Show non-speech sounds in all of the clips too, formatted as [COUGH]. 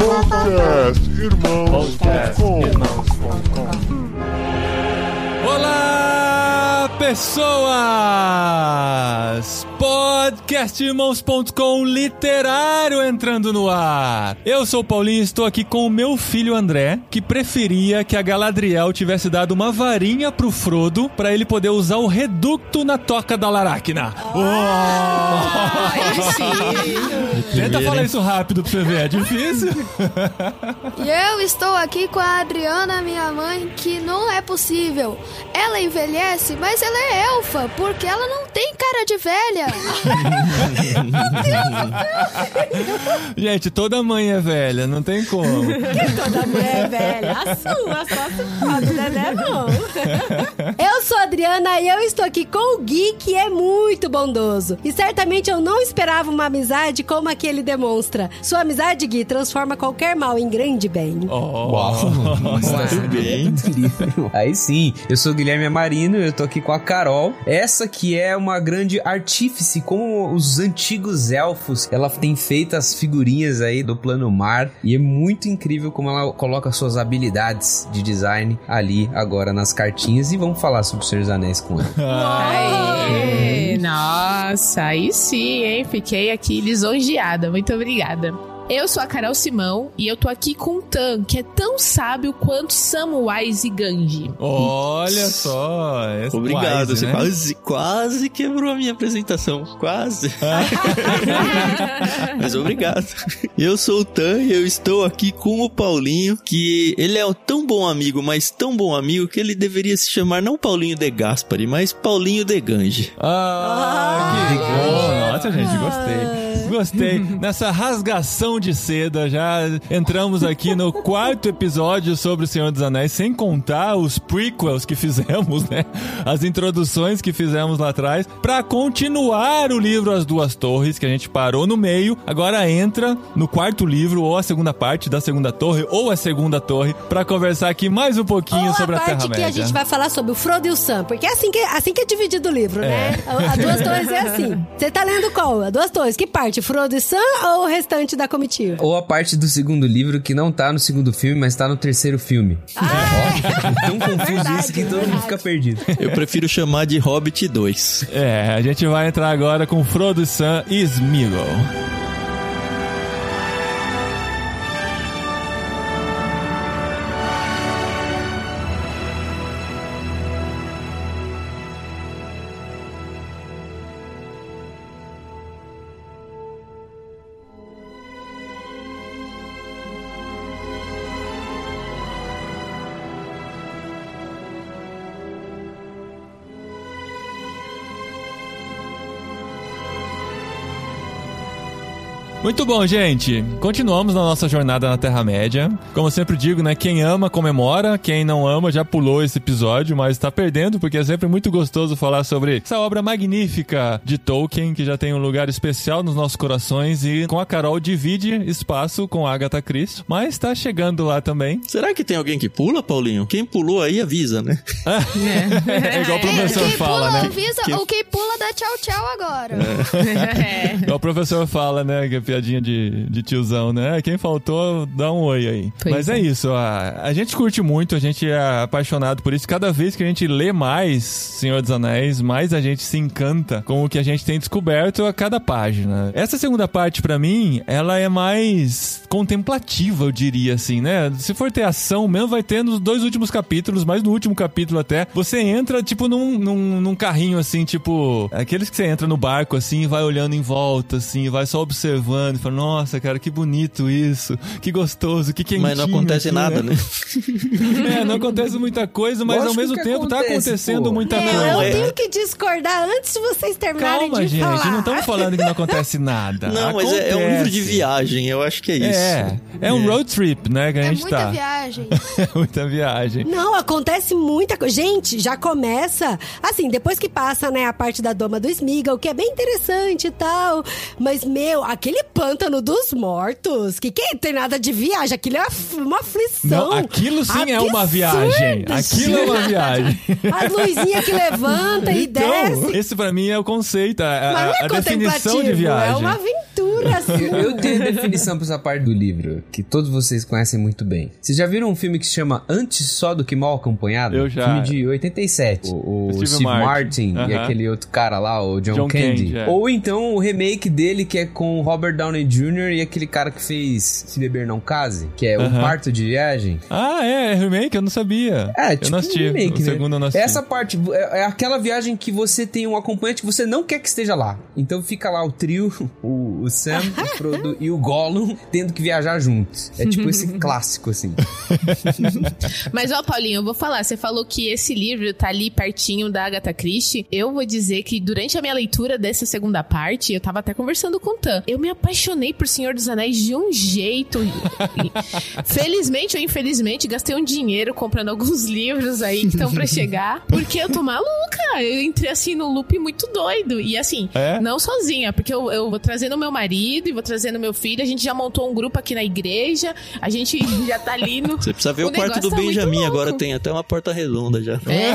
Podcast Irmãos.com Olá, pessoas! Podcastirmãos.com literário entrando no ar. Eu sou o Paulinho e estou aqui com o meu filho André, que preferia que a Galadriel tivesse dado uma varinha pro Frodo para ele poder usar o reducto na toca da Laracna. [LAUGHS] Tenta falar isso rápido pra você ver, é difícil. E eu estou aqui com a Adriana, minha mãe, que não é possível. Ela envelhece, mas ela é elfa, porque ela não tem cara de velha. Gente, toda mãe é velha, não tem como. Toda mulher é velha. A sua, só se pode, né? Não. Eu sou a Adriana e eu estou aqui com o Gui, que é muito bondoso. E certamente eu não esperava uma amizade como a que ele demonstra. Sua amizade, Gui, transforma qualquer mal em grande bem. Oh, Muito bem. Incrível. Aí sim, eu sou o Guilherme Amarino, eu tô aqui com a Carol. Essa que é uma grande artífice, como os antigos elfos. Ela tem feito as figurinhas aí do plano mar e é muito incrível como ela coloca suas habilidades de design ali agora nas cartinhas e vamos falar sobre o Senhor dos Anéis com ela. [LAUGHS] Aê, nossa, aí sim, hein? Fiquei aqui lisonjeada. Muito obrigada. Eu sou a Carol Simão e eu tô aqui com o Tan, que é tão sábio quanto Samwise Gandhi. Olha só. esse Obrigado, wise, você né? quase, quase quebrou a minha apresentação. Quase. [LAUGHS] Mas obrigado. Eu sou o Tan e eu estou aqui com o Paulinho, que ele é um tão bom amigo, mas tão bom amigo que ele deveria se chamar não Paulinho de Gaspari, mas Paulinho de Gange. Ah, que bom. Nossa, gente, gostei. Gostei. Nessa rasgação de seda, já entramos aqui no quarto episódio sobre o Senhor dos Anéis, sem contar os prequels que fizemos, né? As introduções que fizemos lá atrás, pra continuar o livro As Duas Torres, que a gente parou no meio. Agora entra no quarto livro, ou a segunda parte da segunda torre, ou a segunda torre, pra conversar aqui mais um pouquinho Ou sobre a a parte Terra-média. que a gente vai falar sobre o Frodo e o Sam, porque é assim que, assim que é dividido o livro, né? A, a Duas Torres é assim. Você tá lendo qual? A Duas Torres. Que parte? Frodo e Sam ou o restante da comitiva? Ou a parte do segundo livro que não tá no segundo filme, mas tá no terceiro filme. Ó, tão confuso isso que todo mundo fica perdido. Eu prefiro chamar de Hobbit 2. É, a gente vai entrar agora com Frodo, Sam e Smeagol. Muito bom, gente. Continuamos na nossa jornada na Terra-média. Como eu sempre digo, né? Quem ama, comemora. Quem não ama, já pulou esse episódio, mas tá perdendo, porque é sempre muito gostoso falar sobre essa obra magnífica de Tolkien, que já tem um lugar especial nos nossos corações. E com a Carol divide espaço com a Agatha Christie, mas tá chegando lá também. Será que tem alguém que pula, Paulinho? Quem pulou aí avisa, né? É [LAUGHS] igual o professor quem fala, pula né? avisa, Que- ou quem pula dá tchau tchau agora. [LAUGHS] É. Igual o professor fala, né? Que é piadinha de, de tiozão, né? Quem faltou, dá um oi aí. Pois Mas é. é. isso, a, a gente curte muito, a gente é apaixonado por isso. Cada vez que a gente lê mais Senhor dos Anéis, mais a gente se encanta com o que a gente tem descoberto a cada página. Essa segunda parte, pra mim, ela é mais contemplativa, eu diria assim, né? Se for ter ação mesmo, vai ter nos dois últimos capítulos, mas no último capítulo até, você entra, tipo, num, num, num carrinho, assim, tipo... Aqueles que você entra no barco, assim, e vai olhando em volta, assim, vai só observando, e fala, nossa, cara, que bonito isso, que gostoso, que quentinho Mas não acontece aqui, nada, né? [LAUGHS] É, não acontece muita coisa, mas ao Lógico mesmo que tempo tá acontece, acontecendo pô. muita Meu, coisa. eu é. tenho que discordar antes de vocês terminarem Calma, de gente, falar. não estamos falando que não acontece nada. Não, mas é, é um livro de Acontece. viagem, eu acho que é isso. É, é um road trip, né, que a É gente muita tá. viagem. É [LAUGHS] muita viagem. Não, acontece muita coisa. Gente, já começa. Assim, depois que passa, né, a parte da Doma do Smeagol, que é bem interessante e tal. Mas, meu, aquele pântano dos mortos, que que tem nada de viagem, aquilo é uma- aflição. Não, aquilo sim é uma Absurdo, viagem. Aquilo é uma [LAUGHS] viagem. As luzinhas que levanta e Então, desce. esse pra mim é o conceito, a, Mas não a, é a definição de viagem. É uma Eu, eu tenho definição pra essa parte do livro, que todos vocês conhecem muito bem. Vocês já viram um filme que se chama Antes Só do Que Mal Acompanhado? Eu já. Filme de 87. O, o Steve Steve, Martin. Martin, e Aham. aquele outro cara lá, o John, John Candy. Candy, é. Ou então o remake dele, que é com o Robert Downey Jr. e aquele cara que fez Se Beber Não Case, que é Um Aham. Parto de Viagem. Ah, é, é remake? Eu não sabia. É, eu tipo não assisti. um remake, o né? segundo eu não assisti. Essa parte é, é aquela viagem que você tem um acompanhante que você não quer que esteja lá. Então fica lá o trio, [LAUGHS] o, o Sam, o Frodo e o Gollum tendo que viajar juntos. É tipo esse [LAUGHS] clássico, assim. [LAUGHS] Mas, ó, Paulinho, eu vou falar. Você falou que esse livro tá ali pertinho da Agatha Christie. Eu vou dizer que durante a minha leitura dessa segunda parte, eu tava até conversando com o Tan. Eu me apaixonei por Senhor dos Anéis de um jeito. [LAUGHS] Felizmente ou infelizmente, gastei um dinheiro comprando alguns livros aí que estão pra chegar. Porque eu tô maluca. Eu entrei assim no loop muito doido. E assim, É? não sozinha, porque eu, eu vou trazendo meu marido e vou trazendo meu filho. A gente já montou um grupo aqui na igreja. A gente [LAUGHS] já tá ali no. Você precisa ver o, O quarto do tá Benjamin, agora tem até uma porta redonda já. É.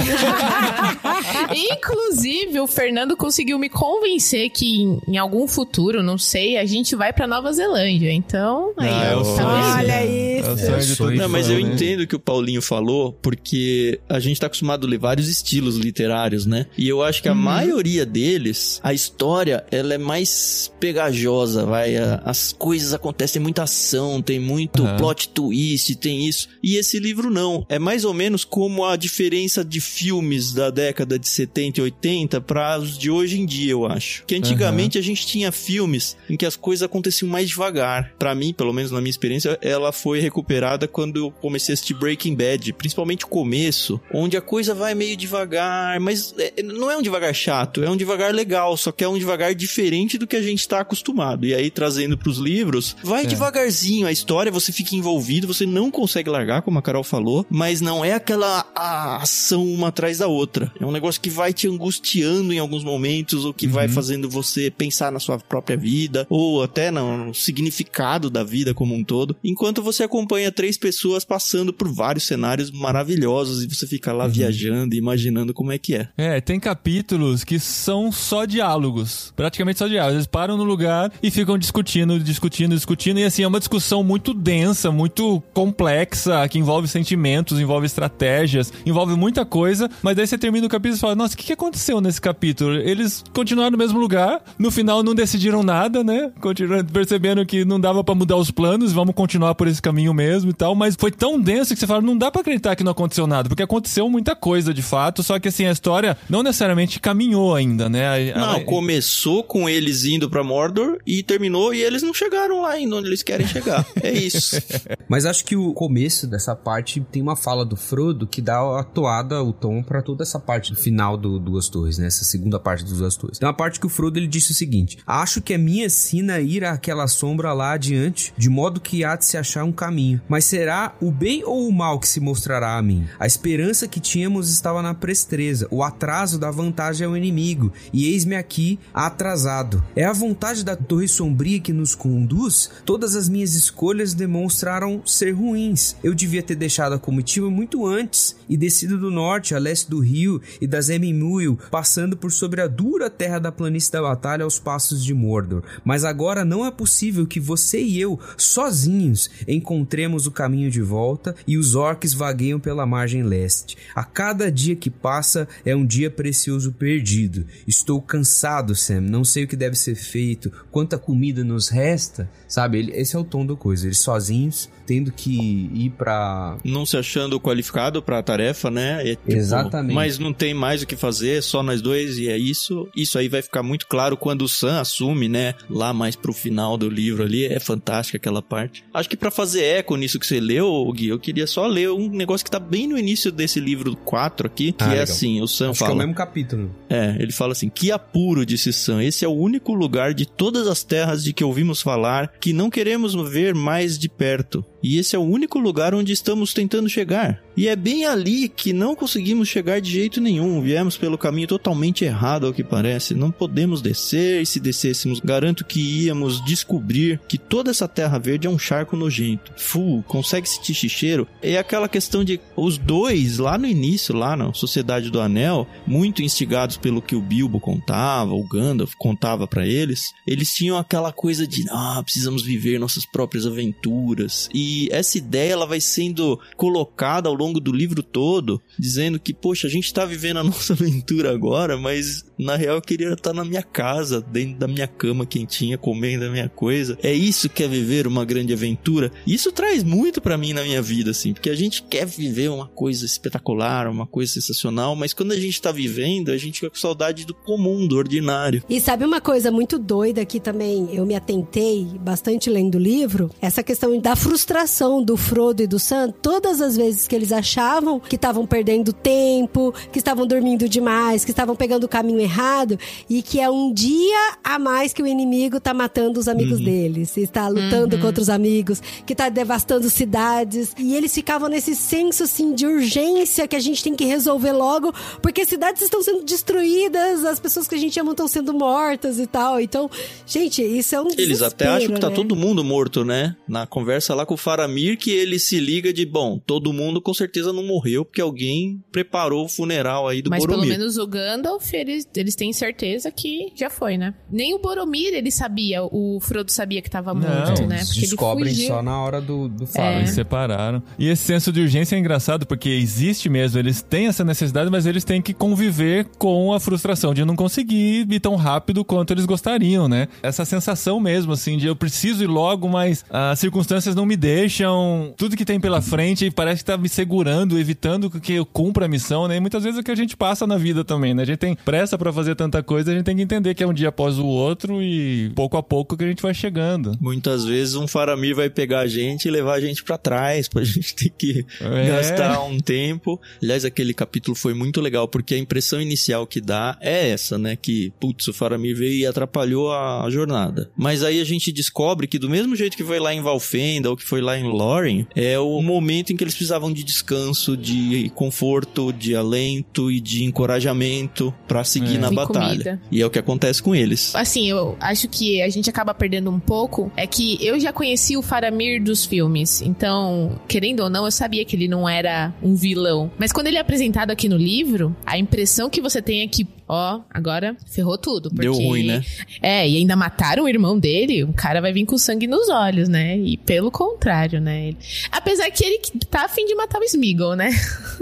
[LAUGHS] Inclusive, o Fernando conseguiu me convencer que em, em algum futuro, não sei, a gente vai pra Nova Zelândia. Então, aí, Ah, é tá vendo? Olha É o isso. sonho. todo Não, mas eu né? entendo o que o Paulinho falou, porque a gente tá acostumado a ler vários estilos literários, né? E eu acho que a Uhum. maioria deles, a história, ela é mais pegajosa, vai. A- As coisas acontecem, muita ação, tem muito Aham. plot twist, tem isso. E esse livro não. É mais ou menos como a diferença de filmes da década de 70 e 80 para os de hoje em dia, eu acho. Que antigamente a gente tinha filmes em que as coisas aconteciam mais devagar. Pra mim, pelo menos na minha experiência, ela foi recuperada quando eu comecei a assistir Breaking Bad, principalmente o começo, onde a coisa vai meio devagar, mas é, não é um devagar chato, é um devagar legal, só que é um devagar diferente do que a gente tá acostumado. E aí trazendo pros livros, vai É. devagarzinho a história, você fica envolvido, você não consegue largar, como a Carol falou, mas não é aquela ação uma atrás da outra. É um negócio que vai te angustiando em alguns momentos, ou que vai fazendo você pensar na sua própria vida, ou até no significado da vida como um todo, enquanto você acompanha três pessoas passando por vários cenários maravilhosos e você fica lá viajando e imaginando como é que é. É, tem capítulos que são só diálogos. Praticamente só diálogos. Eles param no lugar e ficam discutindo, discutindo, discutindo. E assim, é uma discussão muito densa, muito complexa, que envolve sentimentos, envolve estratégias, envolve muita coisa. Mas daí você termina o capítulo e fala: Nossa, o que que aconteceu nesse capítulo? Eles continuaram no mesmo lugar, no final não decidiram nada, né? Continuando percebendo que não dava pra mudar os planos, vamos continuar por esse caminho mesmo e tal. Mas foi tão denso que você fala: Não dá pra acreditar que não aconteceu nada, porque aconteceu muita coisa de fato. Só que assim, a história não necessariamente caminhou ainda, né? A- Não, a- começou com eles indo pra Mordor e terminou e eles não chegaram lá ainda onde eles querem chegar. É isso. [LAUGHS] Mas acho que o começo dessa parte tem uma fala do Frodo que dá a toada, o tom pra toda essa parte do final do Duas Torres, né? Essa segunda parte dos Duas Torres. Tem uma parte que o Frodo ele disse o seguinte: Acho que é minha sina ir àquela sombra lá adiante, de modo que há de se achar um caminho. Mas será o bem ou o mal que se mostrará a mim? A esperança que tínhamos estava na prestreza, o atraso da vantagem ao inimigo, e eis-me aqui atrasado. É a vontade da torre sombria que nos conduz? Todas as minhas escolhas demonstraram ser ruins. Eu devia ter deixado a comitiva muito antes e descido do norte, a leste do rio e das Emimuil, passando por sobre a dura terra da planície da batalha aos passos de Mordor. Mas agora não é possível que você e eu, sozinhos, encontremos o caminho de volta e os orcs vagueiam pela margem leste. A cada dia que passa é um dia precioso perdido. Estou cansado, Sam. Não sei o que deve ser feito. Quanta comida nos resta? Sabe, ele- esse é o tom da coisa. Eles sozinhos, tendo que ir pra. não se achando qualificado pra tarefa, né? É, tipo, Exatamente. Mas não tem mais o que fazer, só nós dois e é isso. Isso aí vai ficar muito claro quando o Sam assume, né? Lá mais pro final do livro ali, é fantástica aquela parte. Acho que pra fazer eco nisso que você leu, Gui, eu queria só ler um negócio que tá bem no início desse livro 4 aqui, que Ah, é legal. assim, o Sam Acho que é fala... o mesmo capítulo. É, ele fala assim: Que apuro, disse Sam. Esse é o único lugar de todas as terras de que ouvimos falar que não queremos ver mais de perto. E esse é o único lugar onde estamos tentando chegar. E é bem ali que não conseguimos chegar de jeito nenhum. Viemos pelo caminho totalmente errado, ao que parece. Não podemos descer, e se descêssemos, garanto que íamos descobrir que toda essa terra verde é um charco nojento. Fu, consegue sentir xixeiro? É aquela questão de os dois, lá no início, lá na Sociedade do Anel, muito instigados pelo que o Bilbo contava, o Gandalf contava para eles, eles tinham aquela coisa de, ah, precisamos viver nossas próprias aventuras. E essa ideia ela vai sendo colocada ao longo do livro todo, dizendo que, poxa, a gente tá vivendo a [LAUGHS] nossa aventura agora, mas na real eu queria estar na minha casa, dentro da minha cama quentinha, comendo a minha coisa. É isso que é viver uma grande aventura. Isso traz muito para mim na minha vida, assim, porque a gente quer viver uma coisa espetacular, uma coisa sensacional, mas quando a gente tá vivendo, a gente fica com saudade do comum, do ordinário. E sabe uma coisa muito doida que também eu me atentei bastante lendo o livro? Essa questão da frustração do Frodo e do Sam, todas as vezes que eles achavam que estavam perdendo tempo, que estavam dormindo demais, que estavam pegando o caminho errado e que é um dia a mais que o inimigo tá matando os amigos Uhum. deles, está lutando contra os amigos, que tá devastando cidades. E eles ficavam nesse senso assim de urgência que a gente tem que resolver logo, porque cidades estão sendo destruídas, as pessoas que a gente ama estão sendo mortas e tal. Então, gente, isso é um Eles até acham que tá né? todo mundo morto, né? Na conversa lá com o Faramir, que ele se liga de, bom, todo mundo com certeza não morreu, porque alguém preparou o funeral aí do Mas Boromir. pelo menos o Gandalf, eles, eles têm certeza que já foi, né? Nem o Boromir, ele sabia, o Frodo sabia que tava morto, Não, né? Eles Porque ele descobrem só na hora do, do faro. É. Eles separaram. E esse senso de urgência é engraçado porque existe mesmo, eles têm essa necessidade, mas eles têm que conviver com a frustração de não conseguir ir tão rápido quanto eles gostariam, né? Essa sensação mesmo, assim, de eu preciso ir logo, mas as circunstâncias não me deixam. Tudo que tem pela frente parece que tá me segurando, evitando que eu cumpra a missão, né? E muitas vezes é o que a gente passa na vida também, né? A gente tem pressa pra fazer tanta coisa, a gente tem que entender que é um dia após o outro e pouco a pouco que a gente vai chegando. Muitas vezes um Faramir vai pegar a gente e levar a gente pra trás, [LAUGHS] pra gente ter que É. gastar um tempo. Aliás, aquele capítulo foi muito legal, porque a impressão inicial que dá é essa, né? Que, putz, o Faramir veio e atrapalhou a, jornada. Mas aí a gente descobre que do mesmo jeito que foi lá em Valfenda ou que foi lá em Lórien, é o momento em que eles precisavam de descanso, de conforto, de alento e de encorajamento pra seguir É. na E batalha. comida. E é o que acontece com eles. Assim, eu acho que a gente acaba perdendo um pouco. É que eu já conheci o Faramir dos filmes. Então, querendo ou não, eu sabia que ele não era um vilão. Mas quando ele é apresentado aqui no livro, a impressão que você tem é que, ó, agora ferrou tudo. Porque, Deu ruim, né? É, e ainda mataram o irmão dele. O cara vai vir com sangue nos olhos, né? E pelo contrário, né? Apesar que ele tá afim de matar Smeagol, né?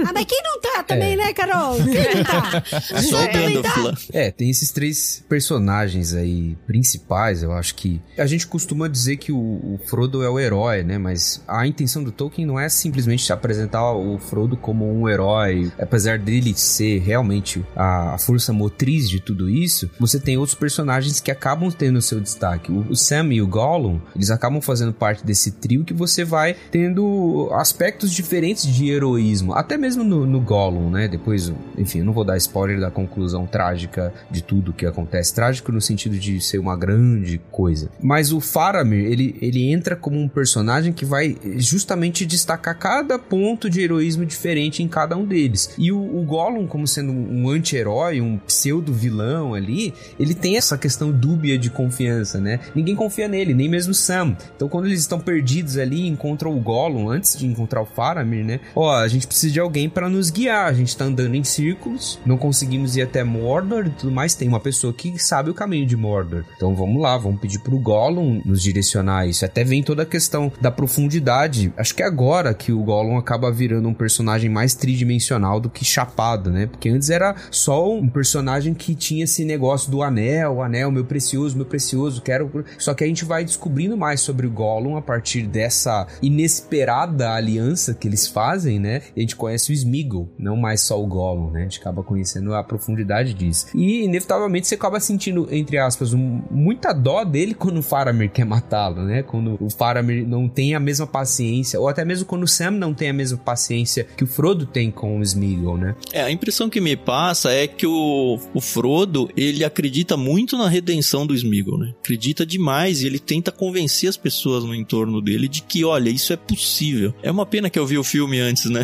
Ah, mas quem não tá também, né, Carol? Quem não tá? [LAUGHS] Só também lá. É, tem esses três personagens aí principais, eu acho que a gente costuma dizer que o, o Frodo é o herói, né? Mas a intenção do Tolkien não é simplesmente apresentar o Frodo como um herói, apesar dele ser realmente a, a força motriz de tudo isso. Você tem outros personagens que acabam tendo o seu destaque. O, o Sam e o Gollum, eles acabam fazendo parte desse trio que você vai tendo aspectos diferentes de heroísmo, até mesmo no, no Gollum, né? Depois, enfim, eu não vou dar spoiler da conclusão trágica de tudo que acontece. Trágico no sentido de ser uma grande coisa. Mas o Faramir, ele, ele entra como um personagem que vai justamente destacar cada ponto de heroísmo diferente em cada um deles. E o, o Gollum, como sendo um anti-herói, um pseudo-vilão ali, ele tem essa questão dúbia de confiança, né? Ninguém confia nele, nem mesmo Sam. Então, quando eles estão perdidos ali, encontram o Gollum, antes de encontrar o Faramir, né? Ó, a gente precisa de alguém para nos guiar. A gente tá andando em círculos, não conseguimos ir até Mordor e tudo mais. Tem uma pessoa que sabe o caminho de Mordor. Então, vamos lá, vamos pedir pro Gollum nos direcionar isso. Até vem toda a questão da profundidade. Acho que é agora que o Gollum acaba virando um personagem mais tridimensional do que chapado, né? Porque antes era só um personagem que tinha esse negócio do anel, anel, meu precioso, meu precioso, quero. Só que a gente vai descobrindo mais sobre o Gollum a partir dessa inesperada aliança que eles fazem, né? E a gente conhece o Smeagol, não mais só o Gollum, né? A gente acaba conhecendo a profundidade disso. E inevitavelmente você acaba sentindo, entre aspas, um- muita dó dele quando o Faramir quer matá-lo, né? Quando o Faramir não tem a mesma paciência, ou até mesmo quando o Sam não tem a mesma paciência que o Frodo tem com o Smeagol, né? É, a impressão que me passa é que o, o, Frodo, ele acredita muito na redenção do Smeagol, né? Acredita demais e ele tenta convencer as pessoas no entorno dele de que, olha, isso é possível. É uma pena que eu vi o filme antes, né?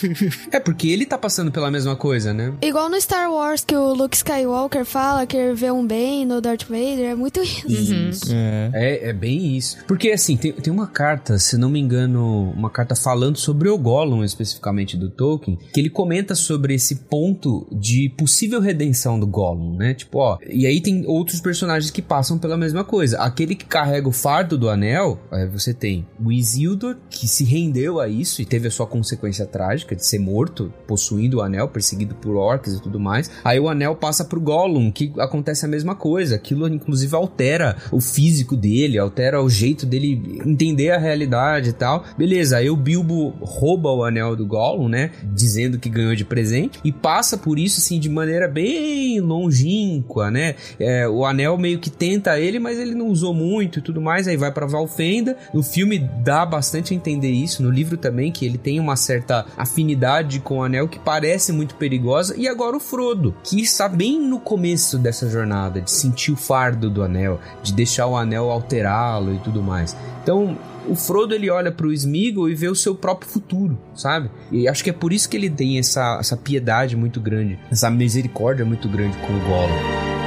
[LAUGHS] é porque ele tá passando pela mesma coisa, né? Igual no Star Wars que o Luke Skywalker fala que vê um bem no Darth Vader, é muito isso. Uhum. É. é. É, bem isso. Porque assim, tem, tem uma carta, se não me engano, uma carta falando sobre o Gollum especificamente do Tolkien, que ele comenta sobre esse ponto de possível redenção do Gollum, né? Tipo, ó, e aí tem outros personagens que passam pela mesma coisa. Aquele que carrega o fardo do anel, aí você tem o Isildur, que se rendeu a isso e teve a sua consequência trágica de ser morto, possuindo o anel, perseguido por orcs e tudo mais. Aí o anel passa pro Gollum, que acontece a mesma coisa. Aquilo inclusive altera o físico dele, altera o jeito dele entender a realidade e tal. Beleza, aí o Bilbo rouba o anel do Gollum, né? Dizendo que ganhou de presente e passa por isso assim de maneira bem longínqua, né? É, o anel meio que tenta ele, mas ele não usou muito e tudo mais. Aí vai para Valfenda. No filme dá bastante a entender isso. No livro também que ele tem uma certa afinidade com o anel que parece muito perigosa. E agora o Frodo, que está bem no começo dessa jornada de sentir o fardo do anel, de deixar o anel alterá-lo e tudo mais. Então o Frodo ele olha pro Smeagol e vê o seu próprio futuro, sabe? E acho que é por isso que ele tem essa, essa piedade muito grande, essa misericórdia muito grande com o Gollum.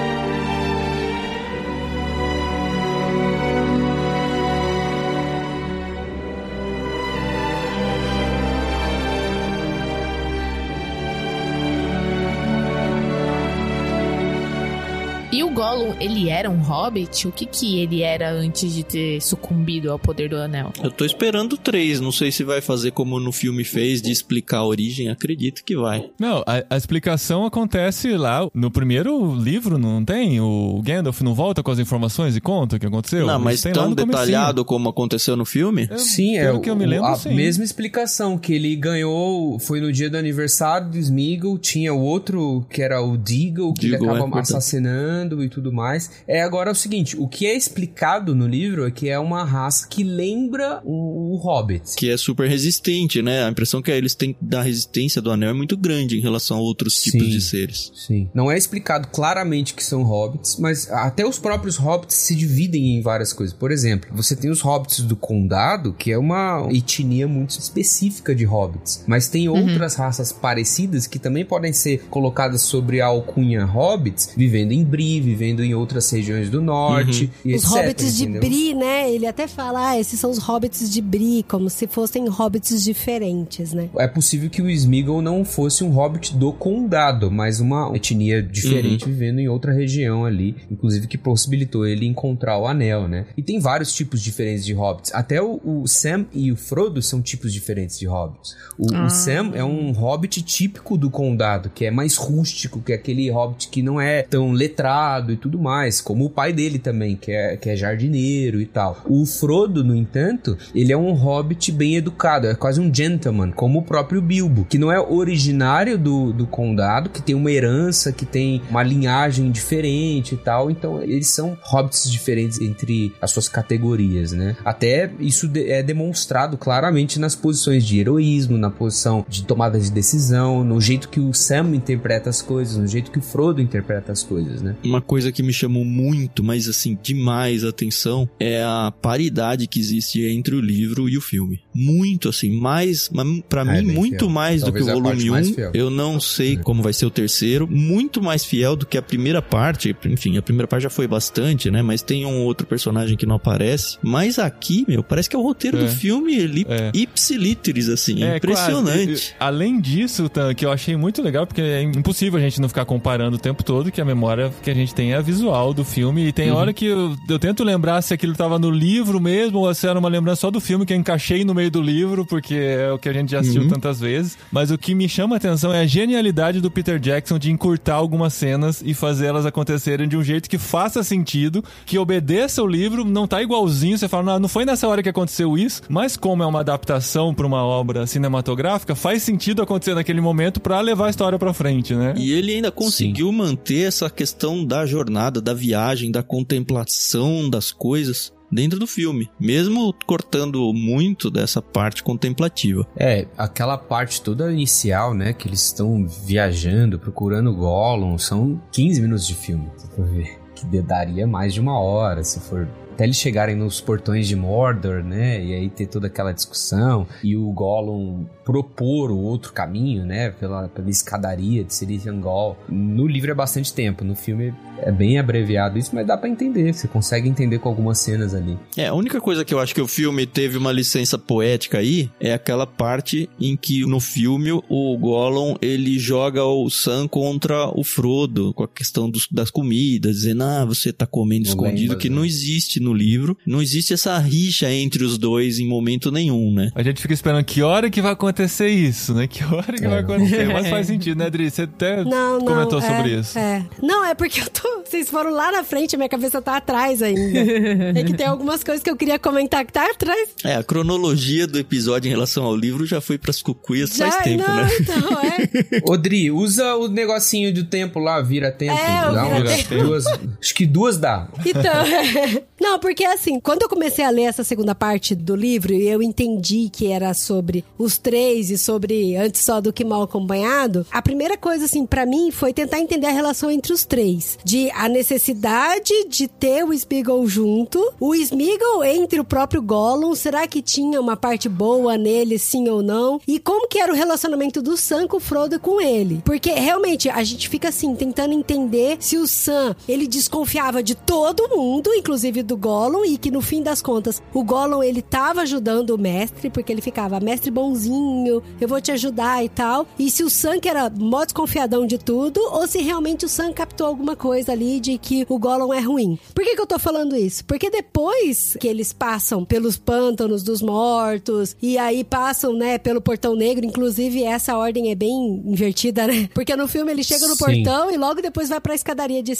Gollum, ele era um hobbit? O que que ele era antes de ter sucumbido ao poder do anel? Eu tô esperando três, não sei se vai fazer como no filme fez, de explicar a origem, acredito que vai. Não, a, a explicação acontece lá no primeiro livro, não tem? O Gandalf não volta com as informações e conta o que aconteceu? Não, mas tão detalhado como aconteceu no filme? Eu, sim, é que eu me lembro, a sim. mesma explicação, que ele ganhou, foi no dia do aniversário do Smeagol, tinha o outro que era o Deagle, que Deagle, ele acaba é, assassinando e tudo mais. É agora o seguinte, o que é explicado no livro é que é uma raça que lembra o, o Hobbit. Que é super resistente, né? A impressão que eles têm da resistência do anel é muito grande em relação a outros sim, tipos de seres. Sim. Não é explicado claramente que são hobbits, mas até os próprios hobbits se dividem em várias coisas. Por exemplo, você tem os hobbits do condado, que é uma etnia muito específica de hobbits, mas tem uhum. outras raças parecidas que também podem ser colocadas sobre a alcunha hobbits, vivendo em Bri, vivendo em outras regiões do norte. Uhum. os etc, hobbits entendeu? de Bri, né? Ele até fala, ah, esses são os hobbits de Bri, como se fossem hobbits diferentes, né? É possível que o Smeagol não fosse um hobbit do condado, mas uma etnia diferente uhum. vivendo em outra região ali, inclusive que possibilitou ele encontrar o anel, né? E tem vários tipos diferentes de hobbits. Até o, o Sam e o Frodo são tipos diferentes de hobbits. O, ah. o, Sam é um hobbit típico do condado, que é mais rústico, que é aquele hobbit que não é tão letrado e tudo mais, como o pai dele também, que é, que é jardineiro e tal. O Frodo, no entanto, ele é um hobbit bem educado, é quase um gentleman, como o próprio Bilbo, que não é originário do, do condado, que tem uma herança, que tem uma linhagem diferente e tal, então eles são hobbits diferentes entre as suas categorias, né? Até isso é demonstrado claramente nas posições de heroísmo, na posição de tomada de decisão, no jeito que o Sam interpreta as coisas, no jeito que o Frodo interpreta as coisas, né? Uma coisa que me chamou muito, mas assim, demais a atenção é a paridade que existe entre o livro e o filme. Muito assim, mais, para é, mim, muito fiel. mais Talvez do que o volume 1. Um. Eu não sei é. como vai ser o terceiro. Muito mais fiel do que a primeira parte. Enfim, a primeira parte já foi bastante, né? Mas tem um outro personagem que não aparece. Mas aqui, meu, parece que é o roteiro é. do filme li, é. ipsiliteris, assim. É, impressionante. Além disso, que eu achei muito legal, porque é impossível a gente não ficar comparando o tempo todo, que a memória que a gente tem é a visual do filme. E tem uhum. hora que eu, eu, tento lembrar se aquilo tava no livro mesmo ou se era uma lembrança só do filme que eu encaixei no meio do livro, porque é o que a gente já assistiu uhum. tantas vezes. Mas o que me chama a atenção é a genialidade do Peter Jackson de encurtar algumas cenas e fazer elas acontecerem de um jeito que faça sentido, que obedeça o livro, não tá igualzinho. Você fala, não, não foi nessa hora que aconteceu isso, mas como é uma adaptação para uma obra cinematográfica, faz sentido acontecer naquele momento para levar a história para frente, né? E ele ainda conseguiu Sim. manter essa questão da jornada, da viagem, da contemplação das coisas dentro do filme, mesmo cortando muito dessa parte contemplativa. É, aquela parte toda inicial, né, que eles estão viajando, procurando Gollum, são 15 minutos de filme, se ver. Que daria mais de uma hora, se for até eles chegarem nos portões de Mordor, né? E aí ter toda aquela discussão e o Gollum propor o outro caminho, né? Pela, pela escadaria de Sir Gol. No livro é bastante tempo, no filme é bem abreviado isso, mas dá para entender. Você consegue entender com algumas cenas ali. É, a única coisa que eu acho que o filme teve uma licença poética aí é aquela parte em que no filme o Gollum ele joga o Sam contra o Frodo com a questão dos, das comidas, dizendo, ah, você tá comendo escondido, que não existe no livro. Não existe essa rixa entre os dois em momento nenhum, né? A gente fica esperando que hora que vai acontecer isso, né? Que hora que é. vai acontecer. Mas faz [LAUGHS] sentido, né, Adri? Você até não, não, comentou é, sobre isso. É. Não, é porque eu tô. Vocês foram lá na frente, minha cabeça tá atrás ainda. é que tem algumas coisas que eu queria comentar que tá atrás. É, a cronologia do episódio em relação ao livro já foi pras cucuias já, faz tempo, não, né? Então, é. [LAUGHS] Odri, usa o negocinho do tempo lá, vira tempo. É, dá um, tempo. Duas, acho que duas dá. Então, [LAUGHS] não, porque assim, quando eu comecei a ler essa segunda parte do livro eu entendi que era sobre os três e sobre antes só do que mal acompanhado, a primeira coisa assim para mim foi tentar entender a relação entre os três, de a necessidade de ter o Smeagol junto, o Smeagol entre o próprio Gollum, será que tinha uma parte boa nele sim ou não? E como que era o relacionamento do Sam com o Frodo com ele? Porque realmente a gente fica assim tentando entender se o Sam ele desconfiava de todo mundo, inclusive do Gollum e que no fim das contas, o Gollum ele tava ajudando o mestre, porque ele ficava, mestre bonzinho, eu vou te ajudar e tal. E se o Sam que era mó desconfiadão de tudo, ou se realmente o Sam captou alguma coisa ali de que o Gollum é ruim. Por que, que eu tô falando isso? Porque depois que eles passam pelos pântanos dos mortos, e aí passam, né, pelo portão negro, inclusive essa ordem é bem invertida, né? Porque no filme ele chega no Sim. portão e logo depois vai pra escadaria de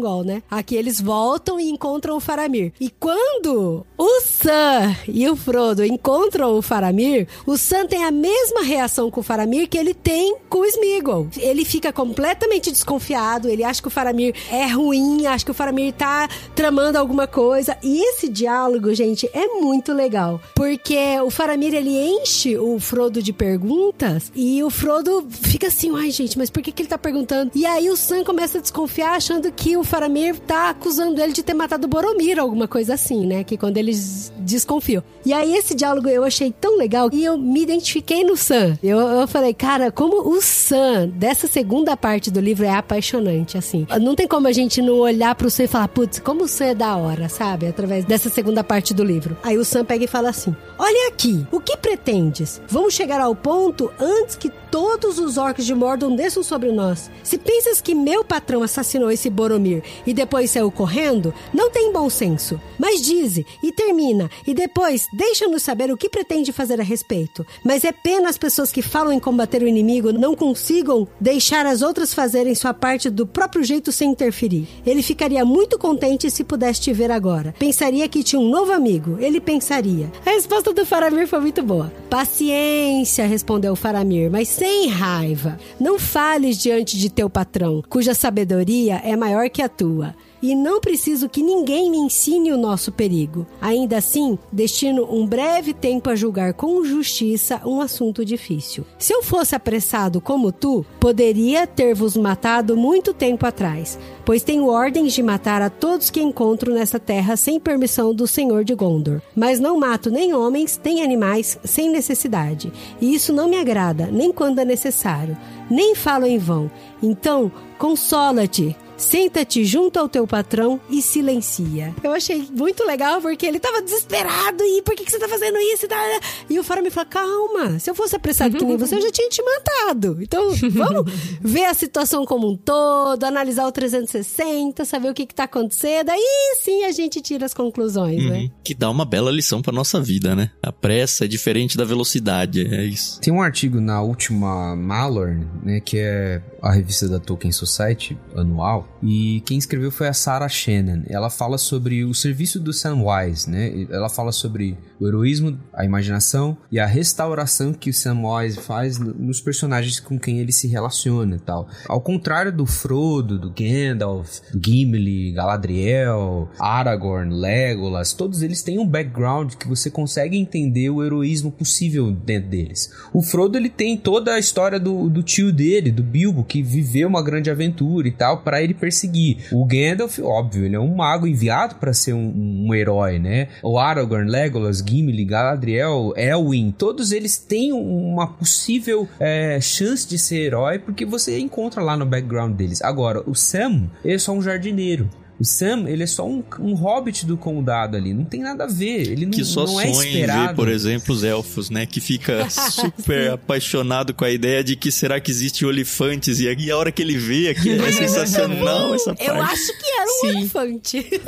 Gol, né? Aqui eles voltam e encontram o Faramir. E quando quando o Sam e o Frodo encontram o Faramir, o Sam tem a mesma reação com o Faramir que ele tem com o Smeagol. Ele fica completamente desconfiado, ele acha que o Faramir é ruim, acha que o Faramir tá tramando alguma coisa. E esse diálogo, gente, é muito legal. Porque o Faramir, ele enche o Frodo de perguntas e o Frodo fica assim, ai gente, mas por que, que ele tá perguntando? E aí o Sam começa a desconfiar, achando que o Faramir tá acusando ele de ter matado o Boromir, alguma coisa assim, né? Que quando eles desconfiam. E aí esse diálogo eu achei tão legal e eu me identifiquei no Sam. Eu, eu falei, cara, como o Sam dessa segunda parte do livro é apaixonante, assim. Não tem como a gente não olhar pro Sam e falar, putz, como o Sam é da hora, sabe? Através dessa segunda parte do livro. Aí o Sam pega e fala assim: Olha aqui, o que pretendes? Vamos chegar ao ponto antes que todos os orcs de Mordor desçam sobre nós. Se pensas que meu patrão assassinou esse Boromir e depois saiu correndo, não tem bom senso. Mas dize e termina, e depois deixa-nos saber o que pretende fazer a respeito. Mas é pena as pessoas que falam em combater o inimigo não consigam deixar as outras fazerem sua parte do próprio jeito sem interferir. Ele ficaria muito contente se pudesse te ver agora. Pensaria que tinha um novo amigo. Ele pensaria. A resposta do Faramir foi muito boa. Paciência, respondeu Faramir, mas sem raiva. Não fales diante de teu patrão, cuja sabedoria é maior que a tua e não preciso que ninguém me ensine o nosso perigo. Ainda assim, destino um breve tempo a julgar com justiça um assunto difícil. Se eu fosse apressado como tu, poderia ter-vos matado muito tempo atrás, pois tenho ordens de matar a todos que encontro nessa terra sem permissão do Senhor de Gondor. Mas não mato nem homens, nem animais sem necessidade, e isso não me agrada, nem quando é necessário, nem falo em vão. Então, consola-te Senta-te junto ao teu patrão e silencia. Eu achei muito legal porque ele tava desesperado e por que, que você tá fazendo isso? E o Faro me falou: calma, se eu fosse apressado que nem você, eu já tinha te matado. Então [LAUGHS] vamos ver a situação como um todo, analisar o 360, saber o que, que tá acontecendo. Aí sim a gente tira as conclusões, né? uhum. né? Que dá uma bela lição pra nossa vida, né? A pressa é diferente da velocidade, é isso. Tem um artigo na última Malor, né, que é a revista da Tolkien Society anual, e quem escreveu foi a Sarah Shannon. Ela fala sobre o serviço do Samwise, né? Ela fala sobre O heroísmo, a imaginação e a restauração que o Samwise faz nos personagens com quem ele se relaciona e tal. Ao contrário do Frodo, do Gandalf, Gimli, Galadriel, Aragorn, Legolas, todos eles têm um background que você consegue entender o heroísmo possível dentro deles. O Frodo ele tem toda a história do, do tio dele, do Bilbo, que viveu uma grande aventura e tal, para ele perseguir. O Gandalf, óbvio, ele é um mago enviado para ser um, um, herói, né? O Aragorn, Legolas, Gimli, Galadriel, Elwin, todos eles têm uma possível é, chance de ser herói porque você encontra lá no background deles. Agora, o Sam, ele é só um jardineiro. O Sam, ele é só um, um hobbit do condado ali. Não tem nada a ver. Ele não, que só não é sonha esperado. em ver, por exemplo, os elfos, né? Que fica [LAUGHS] super apaixonado com a ideia de que será que existe olifantes. E aí, a hora que ele vê aqui, é sensacional [LAUGHS] essa parte. Eu acho que era um Sim. elefante. [LAUGHS]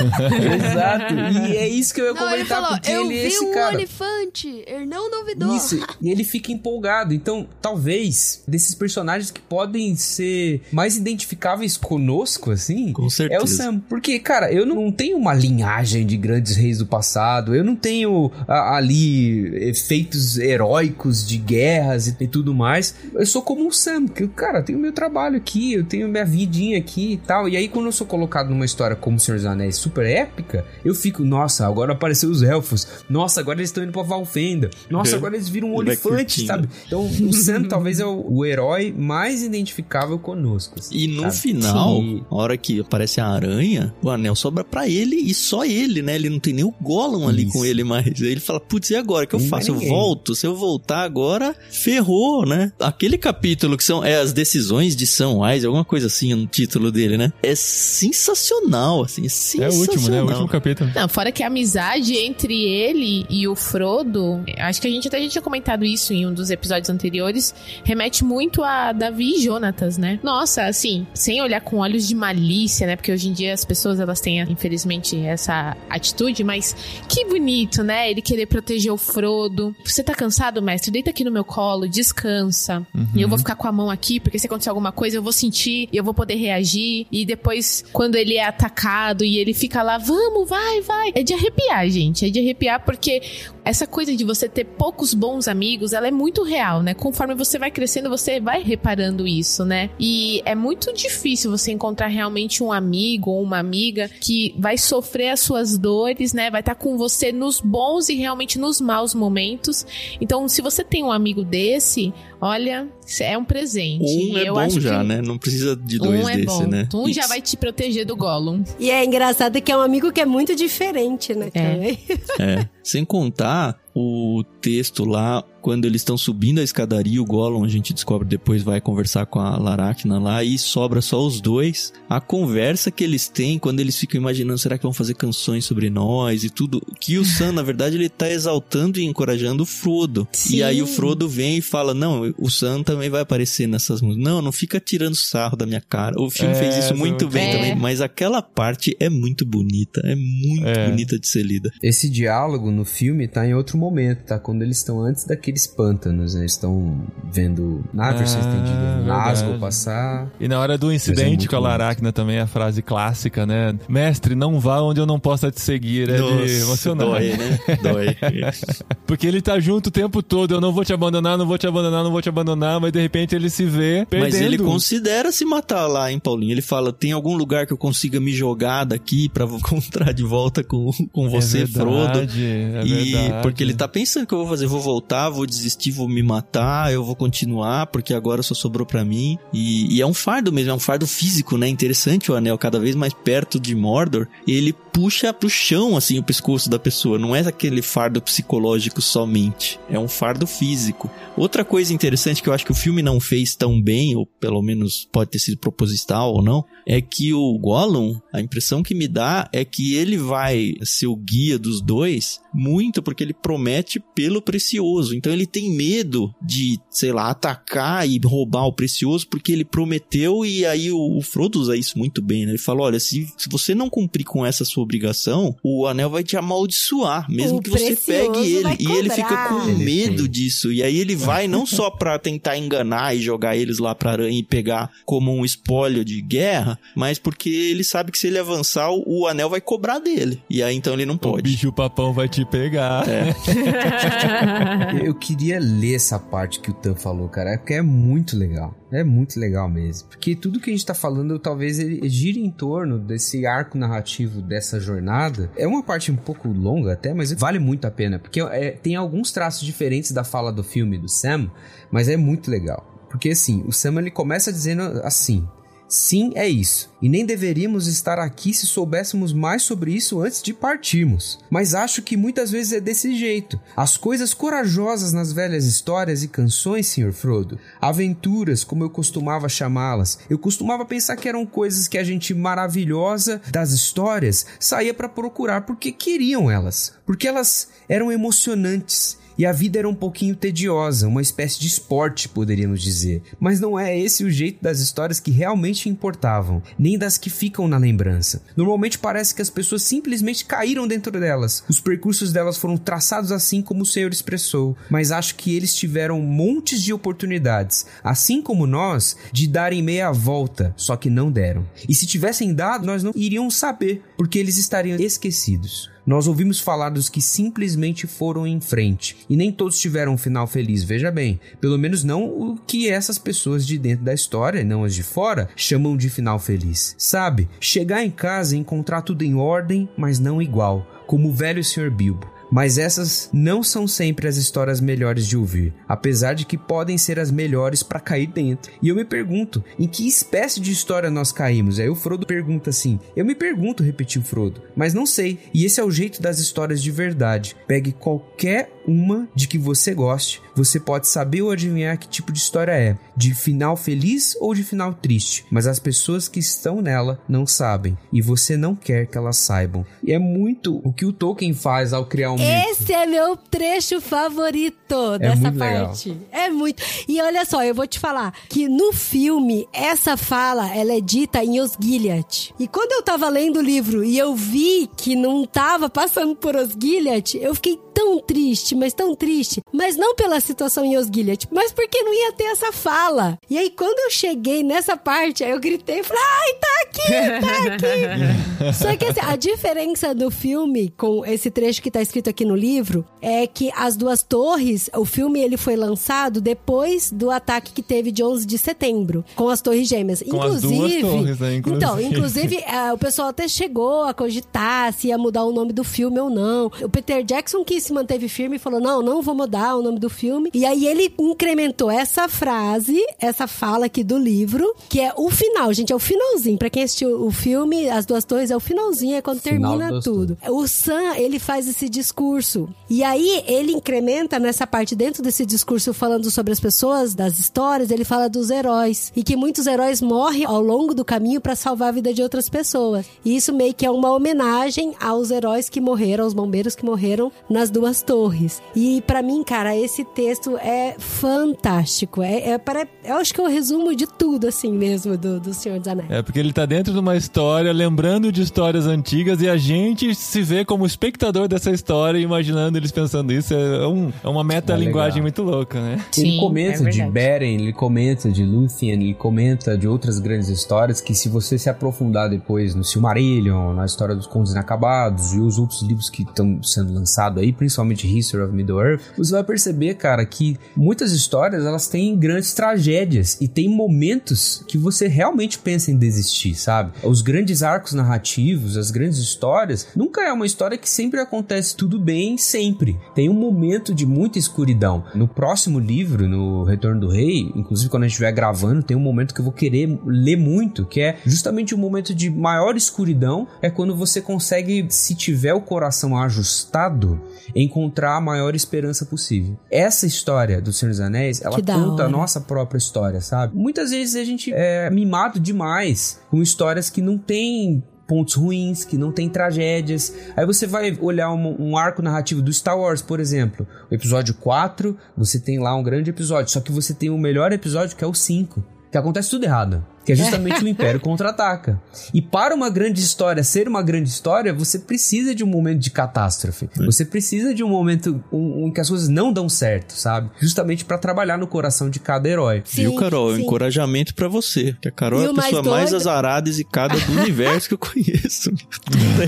Exato. E é isso que eu ia Não, ele comentar, falou, porque eu ele é vi esse um cara. elefante. Ele não duvidou. Isso, e ele fica empolgado. Então, talvez, desses personagens que podem ser mais identificáveis conosco, assim, Com certeza. é o Sam. Porque, cara, eu não tenho uma linhagem de grandes reis do passado, eu não tenho a- ali efeitos heróicos de guerras e, e tudo mais. Eu sou como o Sam, que, cara, eu tenho meu trabalho aqui, eu tenho minha vidinha aqui e tal. E aí, quando eu sou colocado numa história como O Senhor dos Anéis super épica, eu fico, nossa, agora apareceu os elfos. Nossa, agora eles estão indo pra Valfenda. Nossa, É. agora eles viram um Ele olifante, sabe? Então, o Sam [LAUGHS] talvez é o, o herói mais identificável conosco. assim, E no sabe? final, Sim. a hora que aparece a aranha, o anel sobra pra ele e só ele, né? Ele não tem nem o Gollum ali Isso. com ele mais. Aí ele fala, putz, e agora? O que eu faço? Eu volto? Se eu voltar agora, ferrou, né? Aquele capítulo que são é, as decisões de Samwise, alguma coisa assim no título dele, né? É sensacional, assim, é É sensacional. o último, né? O último capítulo. Não, fora que a amizade entre ele e o Frodo, acho que a gente até já tinha comentado isso em um dos episódios anteriores, remete muito a Davi e Jonatas, né? Nossa, assim, sem olhar com olhos de malícia, né? Porque hoje em dia as pessoas elas têm, infelizmente, essa atitude, mas que bonito, né? Ele querer proteger o Frodo. Você tá cansado, mestre? Deita aqui no meu colo, descansa. E eu vou ficar com a mão aqui, porque se acontecer alguma coisa, eu vou sentir e eu vou poder reagir. E depois, quando ele é atacado e ele fica lá, vamos, vai, vai. É de arrepiar, gente. É de arrepiar porque essa coisa de você ter poucos bons amigos, ela é muito real, né? Conforme você vai crescendo, você vai reparando isso, né? E é muito difícil você encontrar realmente um amigo ou uma amiga que vai sofrer as suas dores, né? Vai estar com você nos bons e realmente nos maus momentos. Então, se você tem um amigo desse, olha, é um presente. Um é Eu bom acho já, que né? Não precisa de dois Um é desse, bom. né? Um já vai te proteger do Gollum. E é engraçado que é um amigo que é muito diferente, né? É. também. É. [LAUGHS] Sem contar o texto lá, quando eles estão subindo a escadaria, o Gollum, a gente descobre depois, vai conversar com a Laracna lá e sobra só os dois. A conversa que eles têm quando eles ficam imaginando, será que vão fazer canções sobre nós e tudo. Que o Sam, na verdade, ele tá exaltando e encorajando o Frodo. Sim. E aí o Frodo vem e fala, não, o Sam também vai aparecer nessas músicas. Não, não fica tirando sarro da minha cara. O filme É, fez isso muito é bem muito também, mas aquela parte é muito bonita, é muito É. bonita de ser lida. Esse diálogo no filme tá em outro momento, tá? Quando eles estão antes daqueles pântanos, né? Eles estão vendo na versão Ah, estendida, Nazgûl passar. E na hora do é incidente muito com a. Laracna também, a frase clássica, né? Mestre, não vá onde eu não possa te seguir. É de emocionar. Dói, né? Dói. [LAUGHS] Porque ele tá junto o tempo todo. Eu não vou te abandonar, não vou te abandonar, não vou te abandonar. Mas de repente ele se vê perdendo. Mas ele considera se matar lá, hein, Paulinho? Ele fala: tem algum lugar que eu consiga me jogar daqui pra [LAUGHS] encontrar de volta com, com você, é Frodo? É e verdade. porque ele tá pensando que eu vou fazer, vou voltar, vou desistir, vou me matar, eu vou continuar, porque agora só sobrou pra mim. E, e é um fardo mesmo, é um fardo físico, né? Interessante o anel, cada vez mais perto de Mordor, ele puxa pro chão, assim, o pescoço da pessoa. Não é aquele fardo psicológico somente, é um fardo físico. Outra coisa interessante que eu acho que o filme não fez tão bem, ou pelo menos pode ter sido proposital ou não, é que o Gollum, a impressão que me dá é que ele vai ser o guia dos dois muito porque ele promete pelo precioso. Então ele tem medo de, sei lá, atacar e roubar o precioso porque ele prometeu e aí o, Frodo usa isso muito bem, né? Ele fala, olha, se, se você não cumprir com essa sua sua obrigação, o anel vai te amaldiçoar, mesmo O que você pegue ele. E ele fica com medo disso. E aí ele vai não só pra tentar enganar e jogar eles lá pra aranha e pegar como um espólio de guerra, mas porque ele sabe que se ele avançar, o o anel vai cobrar dele. E aí então ele não O pode. bicho papão vai te pegar. [LAUGHS] Eu queria ler essa parte que o Tan falou, cara, é porque é muito legal. É muito legal mesmo. Porque tudo que a gente tá falando, talvez ele gire em torno desse arco narrativo dessa jornada. É uma parte um pouco longa até, mas vale muito a pena. Porque é, tem alguns traços diferentes da fala do filme do Sam, mas é muito legal. Porque assim, o Sam ele começa dizendo assim. Sim, é isso. E nem deveríamos estar aqui se soubéssemos mais sobre isso antes de partirmos. Mas acho que muitas vezes é desse jeito. As coisas corajosas nas velhas histórias e canções, Sr. Frodo. Aventuras, como eu costumava chamá-las. Eu costumava pensar que eram coisas que a gente maravilhosa das histórias saía para procurar porque queriam elas. Porque elas eram emocionantes. E a vida era um pouquinho tediosa, uma espécie de esporte, poderíamos dizer. Mas não é esse o jeito das histórias que realmente importavam, nem das que ficam na lembrança. Normalmente parece que as pessoas simplesmente caíram dentro delas. Os percursos delas foram traçados assim como o Senhor expressou, mas acho que eles tiveram montes de oportunidades, assim como nós, de darem meia volta, só que não deram. E se tivessem dado, nós não iríamos saber, porque eles estariam esquecidos. Nós ouvimos falar dos que simplesmente foram em frente. E nem todos tiveram um final feliz, veja bem. Pelo menos não o que essas pessoas de dentro da história, e não as de fora, chamam de final feliz. Sabe? Chegar em casa e encontrar tudo em ordem, mas não igual. Como o velho Sr. Bilbo. Mas essas não são sempre as histórias melhores de ouvir, apesar de que podem ser as melhores para cair dentro. E eu me pergunto, em que espécie de história nós caímos? Aí o Frodo pergunta assim: Eu me pergunto, repetiu Frodo, mas não sei. E esse é o jeito das histórias de verdade. Pegue qualquer uma de que você goste, você pode saber ou adivinhar que tipo de história é, de final feliz ou de final triste, mas as pessoas que estão nela não sabem e você não quer que elas saibam. E é muito o que o Tolkien faz ao criar um. Esse é meu trecho favorito dessa muito legal. parte. É muito. E olha só, eu vou te falar que no filme, essa fala, ela é dita em Osgiliath. E quando eu tava lendo o livro e eu vi que não tava passando por Osgiliath, eu fiquei tão triste, mas tão triste. Mas não pela situação em Osgiliath, mas porque não ia ter essa fala. E aí, quando eu cheguei nessa parte, aí eu gritei e falei, ai, tá aqui, tá aqui. [LAUGHS] Só que assim, a diferença do filme com esse trecho que tá escrito aqui no livro é que as duas torres, o filme ele foi lançado depois do ataque que teve de 11 de setembro, com as torres gêmeas. Com as duas torres, né, inclusive. Então, inclusive, eh, o pessoal até chegou a cogitar se ia mudar o nome do filme ou não. O Peter Jackson que se manteve firme e falou: não, não vou mudar o nome do filme. E aí ele incrementou essa frase, essa fala aqui do livro, que é o final, gente, é o finalzinho. Pra quem assistiu o filme, As Duas Torres, é o finalzinho, é quando Final termina tudo. O Sam, ele faz esse discurso. E aí ele incrementa nessa parte, dentro desse discurso, falando sobre as pessoas, das histórias, ele fala dos heróis. E que muitos heróis morrem ao longo do caminho pra salvar a vida de outras pessoas. E isso meio que é uma homenagem aos heróis que morreram, aos bombeiros que morreram nas duas torres. E pra mim, cara, esse texto é fantástico. É, é para, eu acho que é o resumo de tudo, assim mesmo, do, do Senhor dos Anéis. É porque ele tá dentro de uma história, lembrando de histórias antigas e a gente se vê como espectador dessa história, imaginando eles pensando isso. É, um, é uma metalinguagem legal. muito louca, né? ele Sim, comenta é de. Beren, ele comenta de Lúthien, ele comenta de outras grandes histórias que se você se aprofundar depois no Silmarillion, na história dos Contos Inacabados e os outros livros que estão sendo lançados aí, principalmente History of Middle-earth, você vai perceber, cara, que muitas histórias elas têm grandes tragédias e tem momentos que você realmente pensa em desistir, sabe? Os grandes arcos narrativos, as grandes histórias, nunca é uma história que sempre acontece tudo bem sempre. Tem um momento de muita escuridão. No próximo livro, no Retorno do Rei, inclusive quando a gente estiver gravando, tem um momento que eu vou querer ler muito, que é justamente o momento de maior escuridão, é quando você consegue, se tiver o coração ajustado, encontrar a maior esperança possível. Essa história do Senhor dos Anéis, ela conta a nossa própria história, sabe? Muitas vezes a gente é mimado demais com histórias que não têm pontos ruins, que não tem tragédias. Aí você vai olhar um, um arco narrativo do Star Wars, por exemplo. O episódio 4, você tem lá um grande episódio, só que você tem o melhor episódio que é o 5. Que acontece tudo errado. Que é justamente o Império contra-ataca. E para uma grande história ser uma grande história, você precisa de um momento de catástrofe. Você precisa de um momento em que as coisas não dão certo, sabe? Justamente para trabalhar no coração de cada herói. Sim, Viu, Carol? É um encorajamento para você. Que a Carol e é a pessoa mais, mais azarada e zicada do [LAUGHS] universo que eu conheço.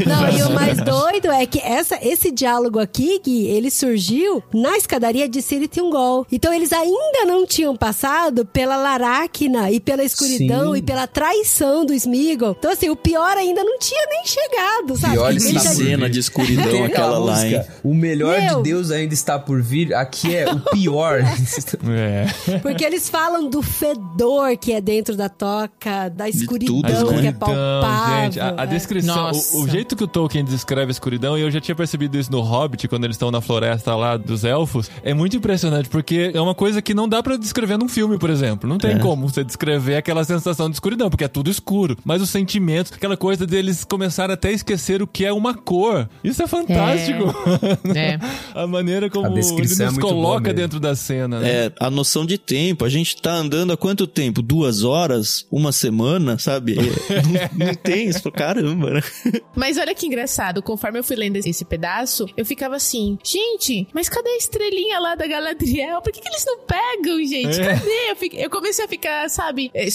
Não, e o mais doido é que essa, esse diálogo aqui, que ele surgiu na escadaria de Ungol. Então eles ainda não tinham passado pela Laracna e pela escuridão Sim. e pela traição do Smeagol. Então assim, o pior ainda não tinha nem chegado, sabe? Pior essa cena de escuridão, [LAUGHS] aquela lá, hein? O melhor Meu... de Deus ainda está por vir. Aqui é o pior. [LAUGHS] é. Porque eles falam do fedor que é dentro da toca, da escuridão, escuridão que é palpável. Gente, a, a descrição, o, o, jeito que o Tolkien descreve a escuridão, e eu já tinha percebido isso no Hobbit, quando eles estão na floresta lá dos elfos, é muito impressionante, porque é uma coisa que não dá para descrever num filme, por exemplo. Não tem é. como você descrever aquela sensação de escuridão, porque é tudo escuro. Mas os sentimentos, aquela coisa deles começarem até a esquecer o que é uma cor. Isso é fantástico. É. é. [LAUGHS] a maneira como a ele nos é coloca dentro da cena. Né? É, a noção de tempo. A gente tá andando há quanto tempo? Duas horas? Uma semana, sabe? [LAUGHS] não, não tem isso. Caramba, né? Mas olha que engraçado. Conforme eu fui lendo esse pedaço, eu ficava assim, gente, mas cadê a estrelinha lá da Galadriel? Por que, que eles não pegam, gente? É. Cadê? Eu, fiquei, eu, comecei a ficar, sabe, é,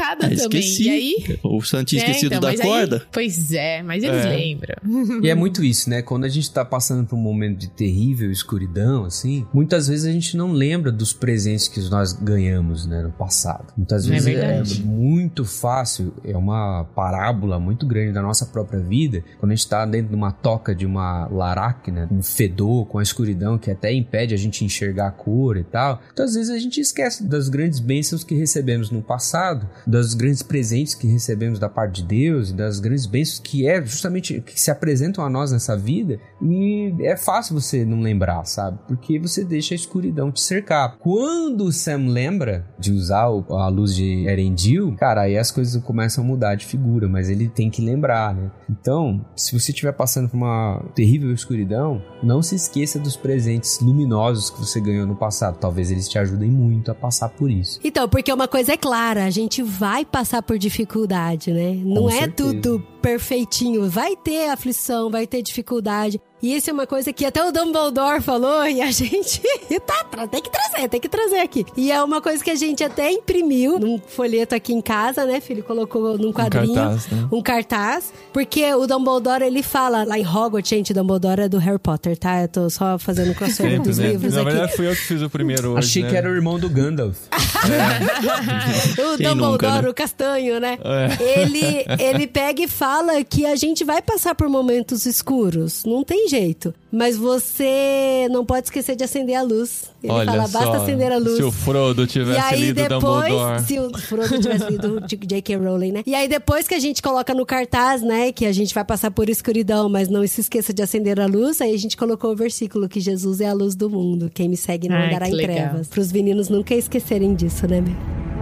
sufocada ah, também. Esqueci. E aí. O Santinho é, esquecido então, da corda. Aí, pois é, mas eles é. lembram. E é muito isso, né? Quando a gente tá passando por um momento de terrível escuridão, assim, muitas vezes a gente não lembra dos presentes que nós ganhamos, né, no passado. Muitas é vezes é, é muito fácil, é uma parábola muito grande da nossa própria vida, quando a gente tá dentro de uma toca de uma laracna, um fedor com a escuridão que até impede a gente enxergar a cor e tal. Então, às vezes a gente esquece das grandes bênçãos que recebemos no passado, dos grandes presentes que recebemos da parte de Deus e das grandes bênçãos que é justamente que se apresentam a nós nessa vida. E é fácil você não lembrar, sabe? Porque você deixa a escuridão te cercar. Quando o Sam lembra de usar a luz de Erendil, cara, aí as coisas começam a mudar de figura, mas ele tem que lembrar, né? Então, se você estiver passando por uma terrível escuridão, não se esqueça dos presentes luminosos que você ganhou no passado. Talvez eles te ajudem muito a passar por isso. Então, porque uma coisa é clara, a gente vai passar por dificuldade, né? Não Com é certeza. tudo perfeitinho. Vai ter aflição, vai ter dificuldade. E isso é uma coisa que até o Dumbledore falou e a [LAUGHS] gente tá, tem que trazer, tem que trazer aqui. E é uma coisa que a gente até imprimiu num folheto aqui em casa, né, filho? Colocou num quadrinho. Um cartaz, né? Um cartaz. Porque o Dumbledore, ele fala lá em Hogwarts, gente, Dumbledore é do Harry Potter, tá? Eu tô só fazendo crossover Sempre, dos né? livros Na aqui. verdade, fui eu que fiz o primeiro hoje, Achei né? que era o irmão do Gandalf. [LAUGHS] é. o Quem Dumbledore, nunca, né? o castanho, né? É. Ele, ele pega e fala que a gente vai passar por momentos escuros. Não tem jeito. Mas você não pode esquecer de acender a luz. Ele Olha fala, basta acender a luz. Se o Frodo tivesse e aí, lido depois, Dumbledore. Se o Frodo tivesse lido [LAUGHS] J.K. Rowling, né? E aí depois que a gente coloca no cartaz, né, que a gente vai passar por escuridão, mas não se esqueça de acender a luz, aí a gente colocou o versículo que Jesus é a luz do mundo. Quem me segue não andará em legal. trevas. Para os meninos nunca esquecerem disso, né, meu?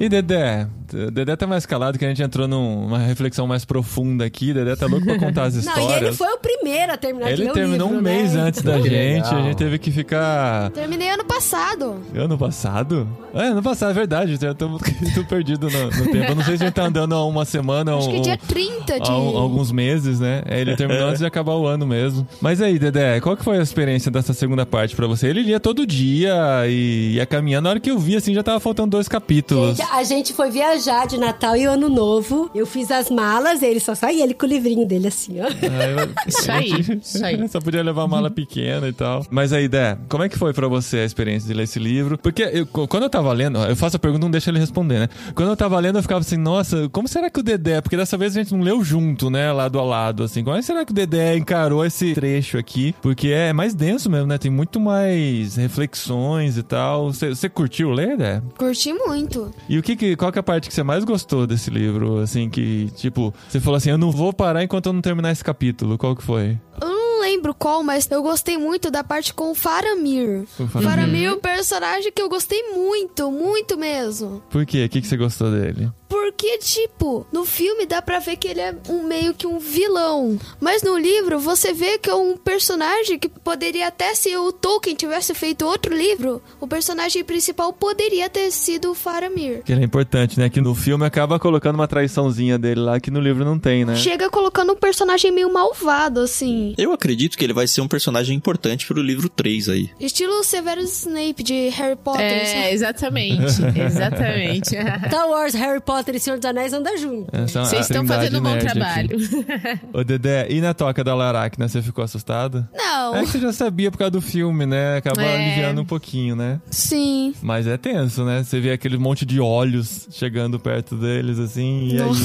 E Dedé, Dedé tá mais calado que a gente entrou numa reflexão mais profunda aqui. Dedé tá louco pra contar as histórias. [LAUGHS] Não, e ele foi o primeiro a terminar Ele terminou livro, um né? mês antes da gente. A gente teve que ficar. Terminei ano passado. Ano passado? É, ano passado, é verdade. Eu tô, [LAUGHS] tô perdido no, no, tempo. Eu não sei se a gente tá andando há uma semana Acho ou. que dia 30 de. Há, alguns meses, né? É, ele terminou antes de acabar o ano mesmo. Mas aí, Dedé, qual que foi a experiência dessa segunda parte pra você? Ele lia todo dia e ia caminhando. Na hora que eu vi, assim, já tava faltando dois capítulos. A gente foi viajar de Natal e Ano Novo. Eu fiz as malas, ele só saía ele com o livrinho dele assim, ó. É, [LAUGHS] isso aí, isso aí. [LAUGHS] Só podia levar mala pequena e tal. Mas aí, Dé, como é que foi para você a experiência de ler esse livro? Porque eu, quando eu tava lendo, eu faço a pergunta, não deixa ele responder, né? Quando eu tava lendo, eu ficava assim, nossa, como será que o Dedé, porque dessa vez a gente não leu junto, né, lado a lado, assim, como será que o Dedé encarou esse trecho aqui? Porque é mais denso mesmo, né? Tem muito mais reflexões e tal. Você curtiu ler, Dé? Curti muito. E o que, que qual que é a parte que você mais gostou desse livro, assim, que, tipo, você falou assim, eu não vou parar enquanto eu não terminar esse capítulo. Qual que foi? Eu não lembro qual, mas eu gostei muito da parte com o Faramir. O Faramir. Faramir é um personagem que eu gostei muito, muito mesmo. Por quê? O que, que você gostou dele? Porque, tipo, no filme dá pra ver que ele é um meio que um vilão. Mas no livro você vê que é um personagem que poderia até se o Tolkien tivesse feito outro livro, o personagem principal poderia ter sido o Faramir. Que ele é importante, né? Que no filme acaba colocando uma traiçãozinha dele lá que no livro não tem, né? Chega colocando um personagem meio malvado, assim. Eu acredito que ele vai ser um personagem importante pro livro 3 aí. Estilo Severus Snape de Harry Potter. É, sabe? exatamente. [LAUGHS] Exatamente. Star Wars, Harry Potter e Senhor dos Anéis andam juntos. Essa é Vocês estão fazendo um bom aqui. trabalho. [LAUGHS] Ô, Dedé, e na toca da Laracna, você ficou assustado? Não, É que você já sabia por causa do filme, né? Acaba É. aliviando um pouquinho, né? sim. Mas é tenso, né? Você vê aquele monte de olhos chegando perto deles, assim, e Nossa.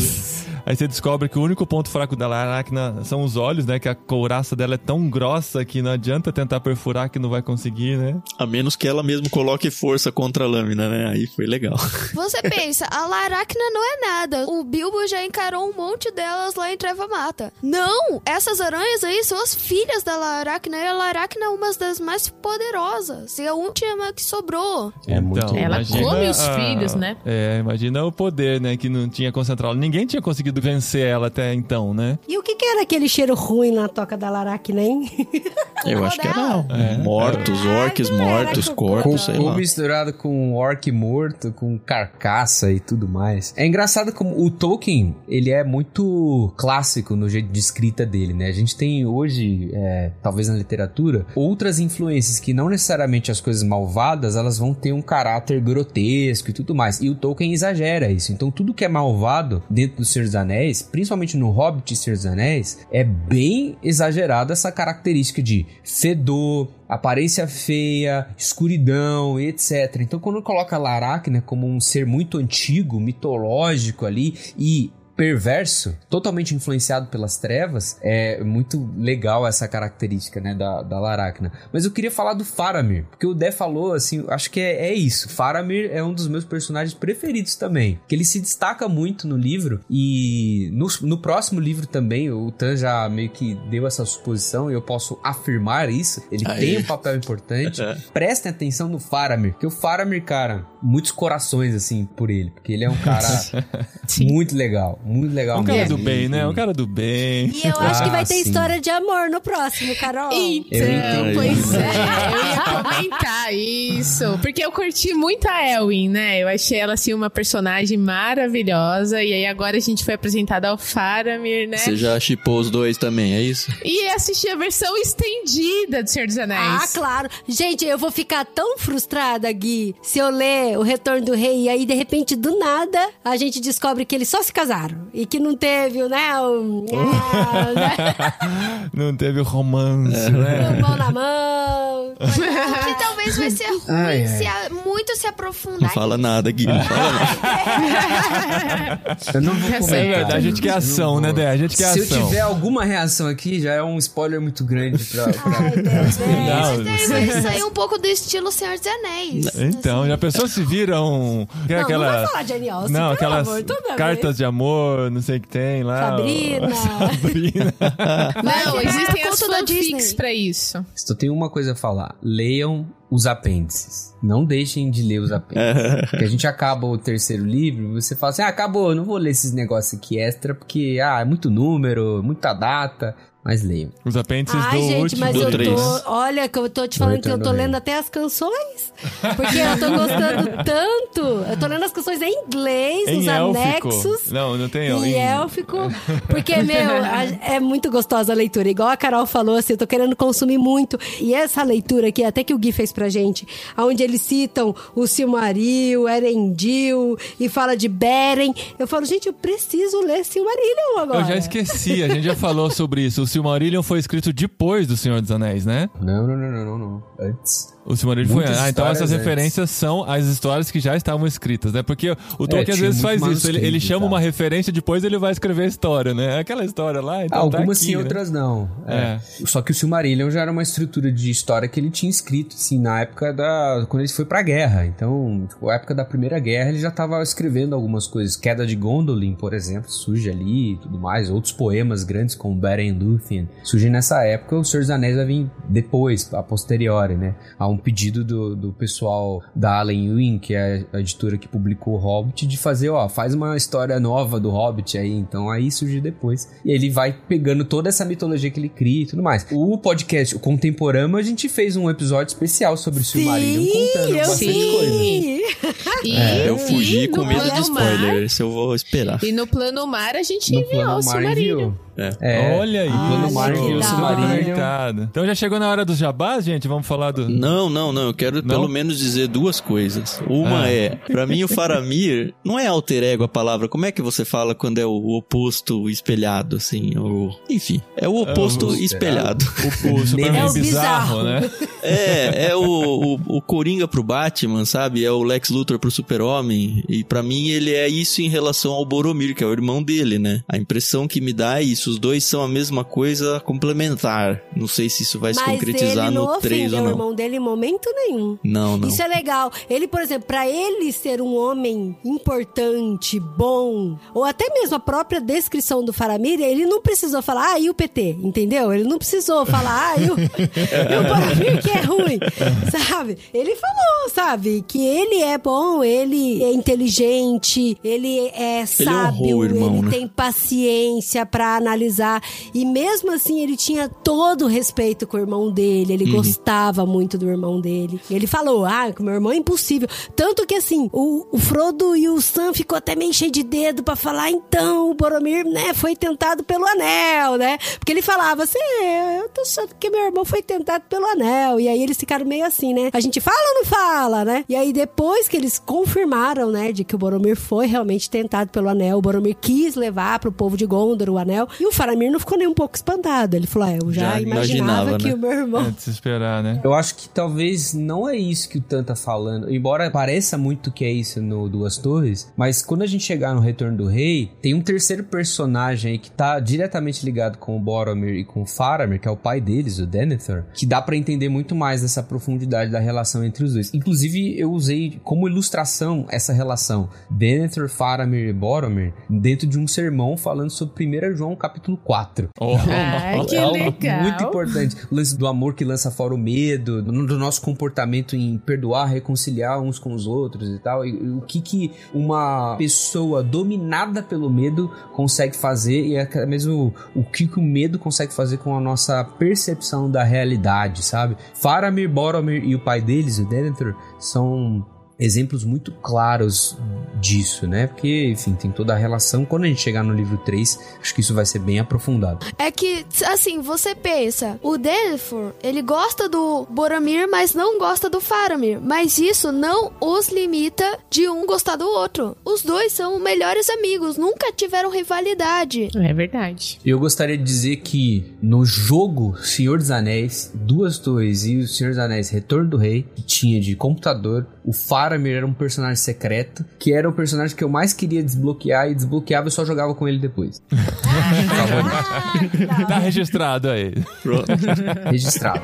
aí você descobre que o único ponto fraco da Laracna são os olhos, né? Que a couraça dela é tão grossa que não adianta tentar perfurar que não vai conseguir, né? A menos que ela mesmo coloque força contra a lâmina, né? Aí foi legal. [LAUGHS] Você pensa, a Laracna não é nada. O Bilbo já encarou um monte delas lá em Treva Mata. Não! Essas aranhas aí são as filhas da Laracna. E a Laracna é uma das mais poderosas. E a última que sobrou. É muito Ela imagina come os a- filhos, né? É, imagina o poder, né? Que não tinha concentrado. Ninguém tinha conseguido vencer ela até então, né? E o que, que era aquele cheiro ruim na toca da Laracna, hein? Eu [LAUGHS] acho que era É. mortos, orques mortos, corpos, sei lá. misturado com orc morto, com carcaça e tudo mais. É engraçado como o Tolkien, ele é muito clássico no jeito de escrita dele, né? A gente tem hoje, é, talvez na literatura, outras influências que não necessariamente as coisas malvadas, elas vão ter um caráter grotesco e tudo mais. E o Tolkien exagera isso. Então tudo que é malvado dentro do Senhor dos Anéis, principalmente no Hobbit e Senhor dos Anéis, é bem exagerada essa característica de fedor, aparência feia, escuridão etc. Então, quando coloca Laracna como um ser muito antigo, mitológico ali e perverso, totalmente influenciado pelas trevas, é muito legal essa característica, né, da, da Laracna. Mas eu queria falar do Faramir, porque o Dé falou, assim, acho que é, é isso. Faramir é um dos meus personagens preferidos também, que ele se destaca muito no livro e no, no próximo livro também, o Tan já meio que deu essa suposição e eu posso afirmar isso. Ele Aí. tem um papel importante. [LAUGHS] É. Prestem atenção no Faramir, porque o Faramir, cara, muitos corações, assim, por ele, porque ele é um cara muito legal, muito legal Um cara mesmo. do bem, né? Um cara do bem. E eu acho que vai Ah, ter sim. história de amor no próximo, Carol. Então, pois é, eu ia comentar isso. Porque eu curti muito a Elwin, né? Eu achei ela, assim, uma personagem maravilhosa. E aí agora a gente foi apresentada ao Faramir, né? Você já chipou os dois também, é isso? E assisti a versão estendida do Senhor dos Anéis. Ah, claro. Gente, eu vou ficar tão frustrada, Gui, se eu ler O Retorno do Rei e aí, de repente, do nada, a gente descobre que eles só se casaram. E que não teve, né? Um, ah, né? Não teve romance, né? [LAUGHS] Um mão na mão. O que talvez vai ser ruim Ai, ai. se a- muito se aprofundar. Não fala nada, Gui. Não fala nada. Eu não vou É comentar. É verdade, a gente quer ação, né, Dé? A gente quer Se ação. eu tiver alguma reação aqui, já é um spoiler muito grande pra... pra... Ai, Deus? [LAUGHS] Não, daí vai sair um pouco do estilo Senhor dos Anéis. Então, já pensou se viram é Não, aquela... não vai falar de Austen, Não, aquelas amor, cartas de amor, não sei o que tem lá. Sabrina. [LAUGHS] Sabrina. [LAUGHS] Não, existem as fanfics pra isso. Só tenho uma coisa a falar. Leiam os apêndices. Não deixem de ler os apêndices. [LAUGHS] porque a gente acaba o terceiro livro, você fala assim, ah, acabou, não vou ler esses negócios aqui extra, porque, ah, é muito número, muita data. Mas leiam. Os apêndices Ai, do gente, último. mas Do eu três. tô. Olha, que eu tô te falando que eu tô lendo até as canções. Porque eu tô gostando [LAUGHS] tanto. Eu tô lendo as canções em inglês, Em os élfico. anexos. Não, não tem Em élfico. [LAUGHS] Porque, meu, a- é muito gostosa a leitura. Igual a Carol falou, assim, eu tô querendo consumir muito. E essa leitura aqui, até que o Gui fez pra gente, onde eles citam o Silmaril, Erendil, e fala de Beren. Eu falo, gente, eu preciso ler Silmarillion agora. Eu já esqueci, a gente já falou sobre isso. O Silmarillion foi escrito depois do Senhor dos Anéis, né? Não, não, não, não, não. Antes. O Silmarillion foi. Muitas Ah, então essas antes. referências são as histórias que já estavam escritas, né? Porque o Tolkien às tinha vezes faz isso. Ele, ele chama tal. uma referência, depois ele vai escrever a história, né? Aquela história lá, então tá Algumas aqui, sim, né? outras não. É. Só que o Silmarillion já era uma estrutura de história que ele tinha escrito, assim, na época da... Quando ele foi pra guerra. Então, tipo, a época da Primeira Guerra, ele já tava escrevendo algumas coisas. Queda de Gondolin, por exemplo, surge ali e tudo mais. Outros poemas grandes, como Beren Luth. Within. Surge nessa época, o Senhor dos Anéis vai vir depois, a posteriori, né? Há um pedido do, do pessoal da Allen Ewing, que é a editora que publicou o Hobbit, de fazer, ó, faz uma história nova do Hobbit aí, então aí surge depois. E ele vai pegando toda essa mitologia que ele cria e tudo mais. O podcast, o Contemporâneo, a gente fez um episódio especial sobre o Silmarillion contando eu bastante sim. coisa. E, É, eu fugi com medo de spoiler, mar- esse eu vou esperar. E no plano mar a gente No enviou o mar Silmarillion. enviou. É. É, Olha aí. mar que enviou o. Conectado. Então já chegou na hora dos jabás, gente? Vamos falar do... Não, não, não. Eu quero Não? pelo menos dizer duas coisas. Uma Ah. é, pra mim o Faramir não é alter ego a palavra. Como é que você fala quando é o oposto espelhado, assim? O... Enfim, é o oposto o- espelhado. O, o Superman É o bizarro, bizarro. né? É, é o, o, o Coringa pro Batman, sabe? É o Lex Luthor pro Super-Homem. E pra mim ele é isso em relação ao Boromir, que é o irmão dele, né? A impressão que me dá é isso. Os dois são a mesma coisa complementar. Não sei se isso vai se Mas concretizar ele no 3 ofendeu ou o não. irmão dele em momento nenhum. Não, não. Isso é legal. Ele, por exemplo, pra ele ser um homem importante, bom, ou até mesmo a própria descrição do Faramir, ele não precisou falar, ah, e o PT, entendeu? Ele não precisou falar, ah, e o, [LAUGHS] e o Faramir que é ruim, [LAUGHS] sabe? Ele falou, sabe, que ele é bom, ele é inteligente, ele é sábio, honrou o irmão, ele né? tem paciência pra analisar. E mesmo assim, ele tinha todo o respeito com o irmão dele. Ele Uhum. gostava muito do irmão dele. Ele falou: Ah, que meu irmão é impossível. Tanto que assim, o, o Frodo e o Sam ficou até meio cheio de dedo pra falar: então, o Boromir, né, foi tentado pelo anel, né? Porque ele falava assim: é, eu tô achando que meu irmão foi tentado pelo anel. E aí eles ficaram meio assim, né? A gente fala ou não fala, né? E aí depois que eles confirmaram, né, de que o Boromir foi realmente tentado pelo anel, o Boromir quis levar pro povo de Gondor o anel. E o Faramir não ficou nem um pouco espantado. Ele falou: ah, eu já, Já imaginava, imaginava, que né? o meu irmão. É de se esperar, né? Eu acho que talvez não é isso que o Tan tá falando. Embora pareça muito que é isso no Duas Torres, mas quando a gente chegar no Retorno do Rei, tem um terceiro personagem aí que tá diretamente ligado com o Boromir e com o Faramir, que é o pai deles, o Denethor, que dá pra entender muito mais dessa profundidade da relação entre os dois. Inclusive, eu usei como ilustração essa relação Denethor, Faramir e Boromir dentro de um sermão falando sobre 1 João capítulo 4. Oh. Ah, que é legal. muito importante. O lance do amor que lança fora o medo, do, do nosso comportamento em perdoar, reconciliar uns com os outros e tal. E, e o que que uma pessoa dominada pelo medo consegue fazer e até mesmo o que que o medo consegue fazer com a nossa percepção da realidade, sabe? Faramir, Boromir e o pai deles, o Denethor, são exemplos muito claros disso, né? Porque, enfim, tem toda a relação. Quando a gente chegar no livro 3, acho que isso vai ser bem aprofundado. É que, assim, você pensa, o Denethor, ele gosta do Boromir, mas não gosta do Faramir. Mas isso não os limita de um gostar do outro. Os dois são melhores amigos, nunca tiveram rivalidade. É verdade. Eu gostaria de dizer que no jogo Senhor dos Anéis, Duas Torres e o Senhor dos Anéis Retorno do Rei, que tinha de computador, o Faramir era um personagem secreto, que era o personagem que eu mais queria desbloquear e desbloqueava e só jogava com ele depois. [LAUGHS] Tá registrado aí. Pronto. Registrado.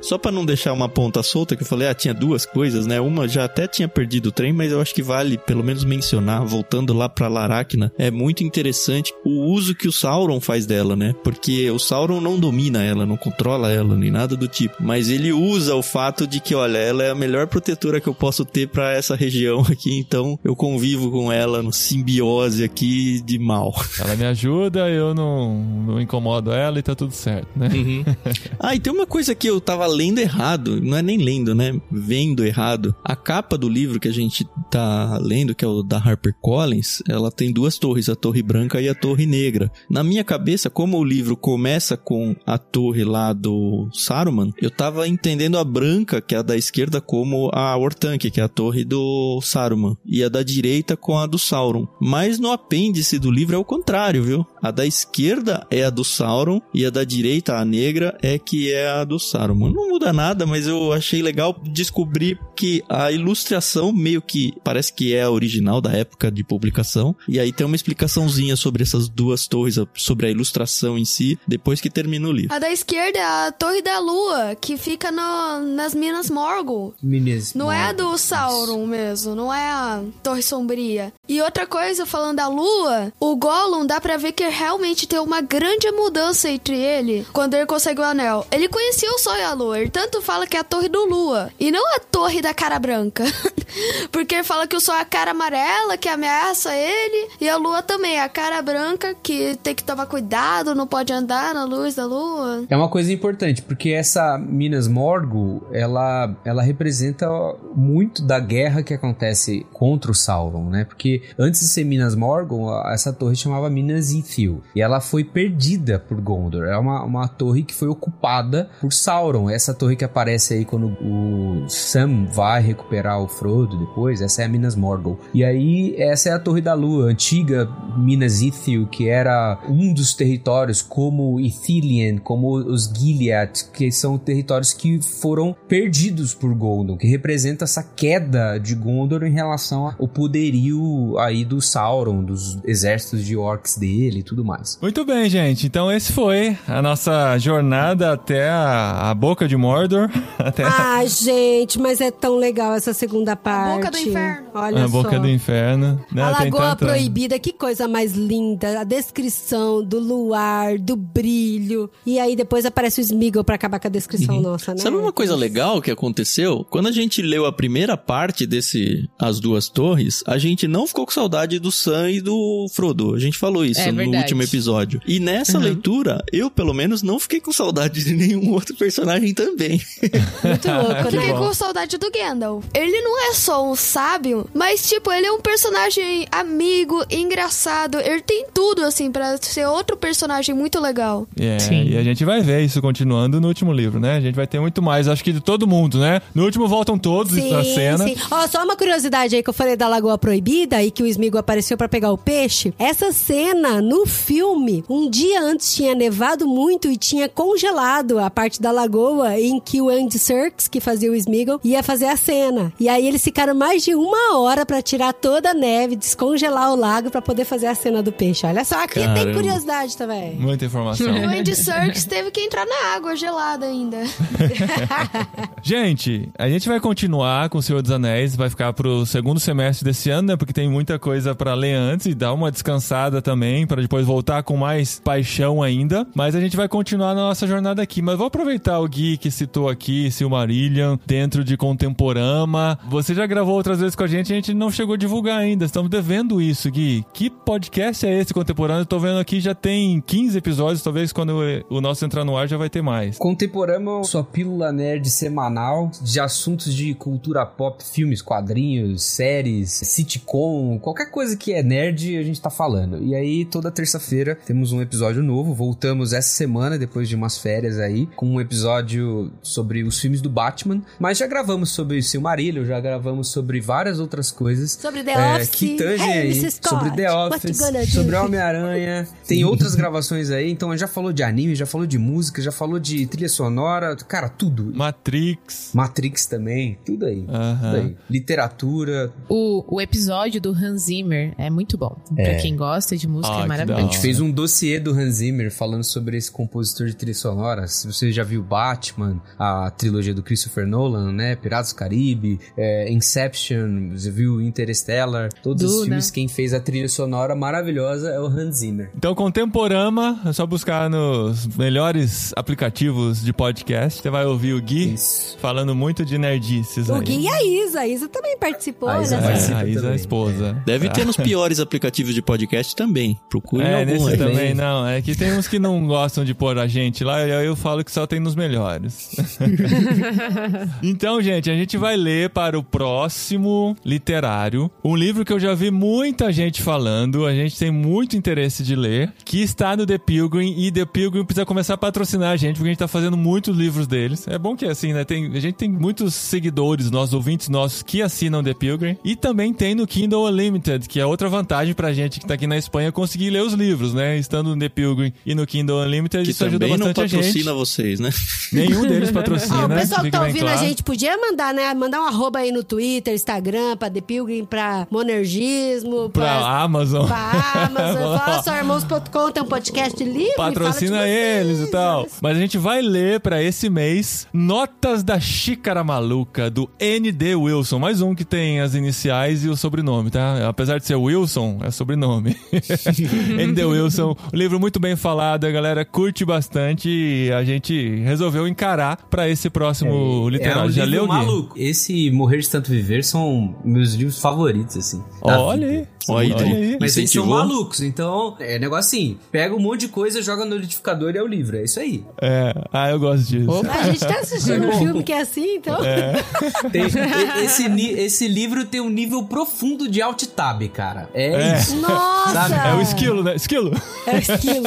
Só pra não deixar uma ponta solta, que eu falei, ah, tinha duas coisas, né? Uma já até tinha perdido o trem, mas eu acho que vale pelo menos mencionar, voltando lá pra Laracna, é muito interessante o uso que o Sauron faz dela, né? Porque o Sauron não domina ela, não controla ela, nem nada do tipo, mas ele usa o fato de que, olha, ela é a melhor protetora que eu posso ter pra essa região [LAUGHS] aqui, então eu convivo com ela no simbiose aqui de mal. [LAUGHS] Ela me ajuda, eu não, não incomodo ela e tá tudo certo, né? [LAUGHS] Ah, e tem uma coisa que eu tava lendo errado, não é nem lendo, né? Vendo errado. A capa do livro que a gente tá lendo, que é o da HarperCollins, ela tem duas torres, a torre branca e a torre negra. Na minha cabeça, como o livro começa com a torre lá do Saruman, eu tava entendendo a branca, que é a da esquerda, como a Ortanque, que é a torre do Saruman, e a da direita com a do Sauron. Mas no apêndice do livro é o contrário, viu? A da esquerda é a do Sauron e a da direita, a negra, é que é a do Saruman. Não muda nada, mas eu achei legal descobrir que a ilustração meio que parece que é a original da época de publicação. E aí tem uma explicaçãozinha sobre essas duas torres, sobre a ilustração em si, depois que termina o livro. A da esquerda é a Torre da Lua, que fica no- nas Minas Morgul. Meninas, Não é a do Sauron mesmo, não é a Torre Sombria. E outra coisa, falando da lua, o Gollum dá pra ver que realmente tem uma grande mudança entre ele quando ele consegue o anel. Ele conhecia o sol e a lua, tanto fala que é a torre do lua e não a torre da cara branca. [LAUGHS] Porque fala que o sol é a cara amarela que ameaça ele e a lua também é a cara branca que tem que tomar cuidado, não pode andar na luz da lua. É uma coisa importante, porque essa Minas Morgul, ela, ela representa muito da guerra que acontece contra o Sauron, né? Porque antes de ser Minas Morgul, essa torre chamava Minas Ithil. E ela foi perdida por Gondor. É uma, uma torre que foi ocupada por Sauron. Essa torre que aparece aí quando o Sam vai recuperar o Frodo depois, essa é a Minas Morgul. E aí, essa é a Torre da Lua, antiga Minas Ithil, que era um dos territórios como Ithilien, como os Gilead, que são territórios que foram perdidos por Gondor, que representa essa queda de Gondor em relação ao poderio aí do Sauron, dos exércitos de orcs dele e tudo mais. Muito bem, gente. Então esse foi a nossa jornada até a, a boca de Mordor. [LAUGHS] Até ah, gente, mas é tão legal essa segunda parte. A boca do inferno. Olha a só. boca do inferno. Né? A Lagoa tanta- Proibida, que coisa mais linda. A descrição do luar, do brilho. E aí depois aparece o Smeagol pra acabar com a descrição nossa, né? Sabe uma coisa legal que aconteceu? Quando a gente leu a primeira parte desse As Duas Torres, a gente não ficou com saudade do Sam e do Frodo. A gente falou isso É no verdade. último episódio. E nessa leitura, eu pelo menos não fiquei com saudade de nenhum [LAUGHS] outro personagem também. Muito louco, [LAUGHS] Fiquei né? com saudade do Gandalf. Ele não é só um sábio, mas, tipo, ele é um personagem amigo, engraçado. Ele tem tudo, assim, pra ser outro personagem muito legal. É, Sim. e a gente vai ver isso continuando no último livro, né? A gente vai ter muito mais, acho que de todo mundo, né? No último voltam todos na cena. sim. Ó, só uma curiosidade aí que eu falei da Lagoa Proibida e que o Smeagol apareceu pra pegar o peixe. Essa cena no filme, um dia antes tinha nevado muito e tinha congelado a parte da lagoa em que o Andy Serkis, que fazia o Smeagol, ia fazer a cena. E aí eles ficaram mais de uma hora pra tirar toda a neve, descongelar o lago pra poder fazer a cena do peixe. Olha só, aqui tem Caramba. curiosidade também. Muita informação. [LAUGHS] O Andy Serkis teve que entrar na água gelada ainda. [LAUGHS] Gente, a gente vai continuar com o Senhor dos Anéis, vai ficar pro segundo semestre desse ano, né? Porque tem muita coisa pra ler antes e dar uma descansada também, pra depois voltar com mais paixão ainda. Mas a gente vai continuar na nossa jornada aqui. Mas vou aproveitar o Gui que citou aqui, Silmarillion, dentro de Contemporama. Você já gravou outras vezes com a gente, a gente não chegou a divulgar ainda. Estamos devendo isso, Gui. Que podcast é esse Contemporâneo? Tô vendo aqui já tem 15 episódios, talvez quando o nosso entrar no ar já vai ter mais. Contemporâneo, sua pílula nerd semanal de assuntos de cultura pop, filmes, quadrinhos, séries, sitcom, qualquer coisa que é nerd, a gente tá falando. E aí, toda terça-feira temos um episódio novo. Voltamos essa semana, depois de umas férias aí, com um episódio sobre os filmes do Batman. Mas já gravamos sobre Silmarillion, já gravamos sobre várias outras coisas. Sobre The É, Office. que tangem Hey, aí Mrs. Scott, sobre The Office, sobre Homem-Aranha. Tem outras gravações aí, então já falou de anime, já falou de música, já falou de trilha sonora, cara, tudo. Matrix. Matrix também, tudo aí. Aham. Tudo aí. Literatura. O, o episódio do Hans Zimmer é muito bom. Pra quem gosta de música, Ah, é da A maravilhoso. gente fez um dossiê do Hans Zimmer falando sobre esse compositor de trilha sonora. Se você já viu Batman, a trilogia do Christopher Nolan, né? Piratas do Caribe, é, Inception, você viu Interstellar, todos os Duna. filmes, quem fez a trilha sonora maravilhosa é o Hans Zimmer. Então, Contemporama, é só buscar nos melhores aplicativos de podcast. Você vai ouvir o Gui Isso. falando muito de nerdices O aí. Gui e a Isa. A Isa também participou, A Isa olha É, a Isa é a esposa. Deve Tá. ter nos piores aplicativos de podcast também. Procure É, algum nesse aí. também não. É que tem uns que não gostam de pôr a gente lá e aí eu falo que só tem nos melhores. [LAUGHS] então, gente, a gente vai ler para o próximo literário um livro que eu já vi muita gente falando, a gente tem muito interesse de ler, que está no The Pilgrim e The Pilgrim precisa começar a patrocinar a gente porque a gente tá fazendo muitos livros deles. É bom que assim, né? Tem, a gente tem muitos seguidores, nossos ouvintes nossos que assinam The Pilgrim e também tem no Kindle Unlimited, que é outra vantagem pra gente que tá aqui na Espanha conseguir ler os livros, né? Estando no The Pilgrim e no Kindle Unlimited, Que isso ajuda também não bastante a gente. patrocina vocês, né? Nenhum deles patrocina, Ó, o né? pessoal que tá ouvindo claro. a gente podia mandar, né? Mandar um arroba aí no Twitter, Instagram, pra The Pilgrim, pra Monergismo, Pra Amazon. pra Amazon. [LAUGHS] Fala só, irmãos.com, tem um podcast livre. Patrocina eles e tal. Mas a gente vai ler pra esse mês Notas da Xícara Maluca, do N.D. Wilson. Mais um que tem as iniciais e o sobrenome. tá? Apesar de ser Wilson, é sobrenome. [LAUGHS] N.D. Wilson, um livro muito bem falado, a galera curte bastante e a gente resolveu encarar pra esse próximo literário. É um Já livro leu, Gui? maluco. Esse Morrer de Tanto Viver são meus livros favoritos, assim. da Olha aí. Olha aí, Olha aí. Mas eles são malucos, então é negócio assim: pega um monte de coisa, joga no liquidificador e é o livro. É isso aí. É, ah, eu gosto disso. A gente tá assistindo um filme que é assim, então. Tem- e- esse, esse livro tem um nível profundo de alt tab, cara. É, É. isso. Nossa! Sabe? É o esquilo, né? Esquilo É o esquilo.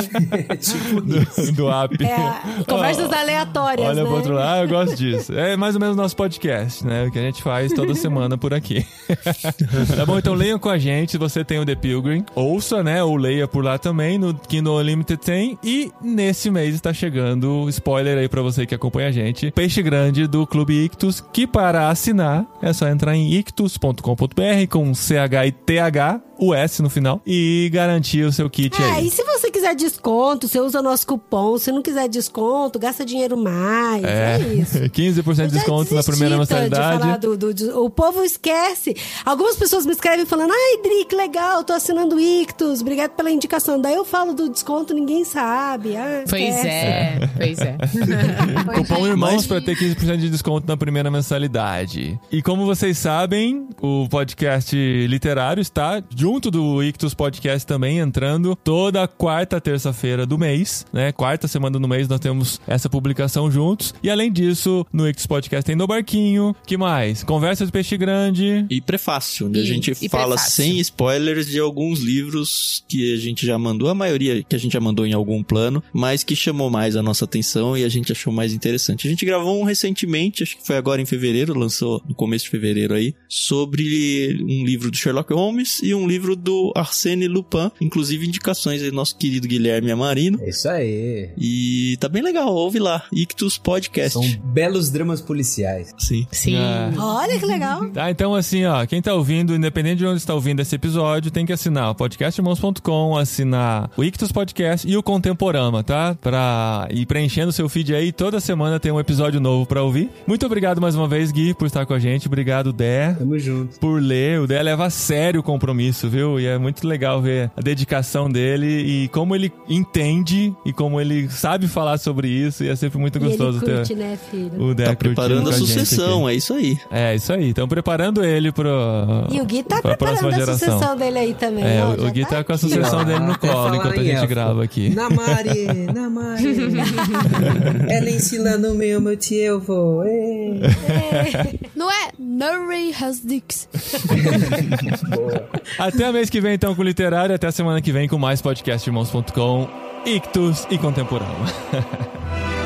É [LAUGHS] tipo isso. do app. É, conversas aleatórias, Olha né? pro outro lado, eu gosto disso. É mais ou menos nosso podcast, né? O que a gente faz toda semana por aqui. [LAUGHS] tá bom? Então leiam com a gente se você tem o The Pilgrim. Ouça, né? Ou leia por lá também. No Kindle Unlimited tem. E nesse mês está chegando, spoiler aí pra você que acompanha a gente, Peixe Grande do Clube Ictus, que para assinar é só entrar em ictus.com.br com CH e TH, o S no final, e garantir o seu kit É, aí. e se você quiser desconto, você usa nosso cupom. Se não quiser desconto, gasta dinheiro mais. É, isso. [LAUGHS] 15% de desconto na primeira de mensalidade. falar do- do- do- o povo esquece. Algumas pessoas me escrevem falando: Ai, Dri, que legal, tô assinando o Ictus, obrigado pela indicação. Daí eu falo do desconto, ninguém sabe. Ah, Pois é, pois [LAUGHS] [LAUGHS] é. Cupom Irmãos para ter 15% de desconto na primeira mensalidade. E como vocês sabem, o podcast literário está junto do Ictus Podcast também entrando toda quarta terça-feira do mês, né? Quarta semana do mês nós temos essa publicação juntos. E além disso, no Ictus Podcast tem No Barquinho, que mais? Conversa de Peixe Grande. E prefácio, onde a E- gente e fala prefácio. sem spoilers de alguns livros que a gente já mandou, a maioria que a gente já mandou em algum plano, mas que chamou mais a nossa atenção e a gente achou mais interessante. A gente gravou um recentemente, acho que foi agora em fevereiro, lançou no começo de fevereiro aí, sobre um livro do Sherlock Holmes e um livro do Arsène Lupin, inclusive indicações aí do nosso querido Guilherme Amarino. É isso aí. E tá bem legal, ouve lá, Ictus Podcast. São belos dramas policiais. Sim. Sim. É. Olha que legal. Tá, então assim, ó, quem tá ouvindo, independente de onde está ouvindo esse episódio, tem que assinar o podcastirmãos.com, assinar o Ictus Podcast e o Contemporama, tá? Pra ir preenchendo o seu feed aí, toda semana tem um episódio novo pra ouvir. Muito obrigado mais uma vez, Gui, por estar com a gente. Obrigado, Dé, Tamo junto. por ler. O Dé leva a sério o compromisso, viu? E é muito legal ver a dedicação dele e como ele entende e como ele sabe falar sobre isso. E é sempre muito E ele gostoso ter curte, né, filho? o Dé Tá preparando a sucessão, é isso aí. É, isso aí. Estão preparando ele pro. E o Gui tá preparando a geração. sucessão dele aí também. É, ó, o, Gui tá com a sucessão dele no colo enquanto a gente elfo. grava aqui. Namari, namari. [LAUGHS] Ela ensinando o meu, meu tio, eu vou. Ê. Não é? Murray has dicks. [LAUGHS] Até mês que vem, então, com o Literário. Até semana que vem com mais podcastirmãos.com, Ictus e Contemporâneo. [LAUGHS]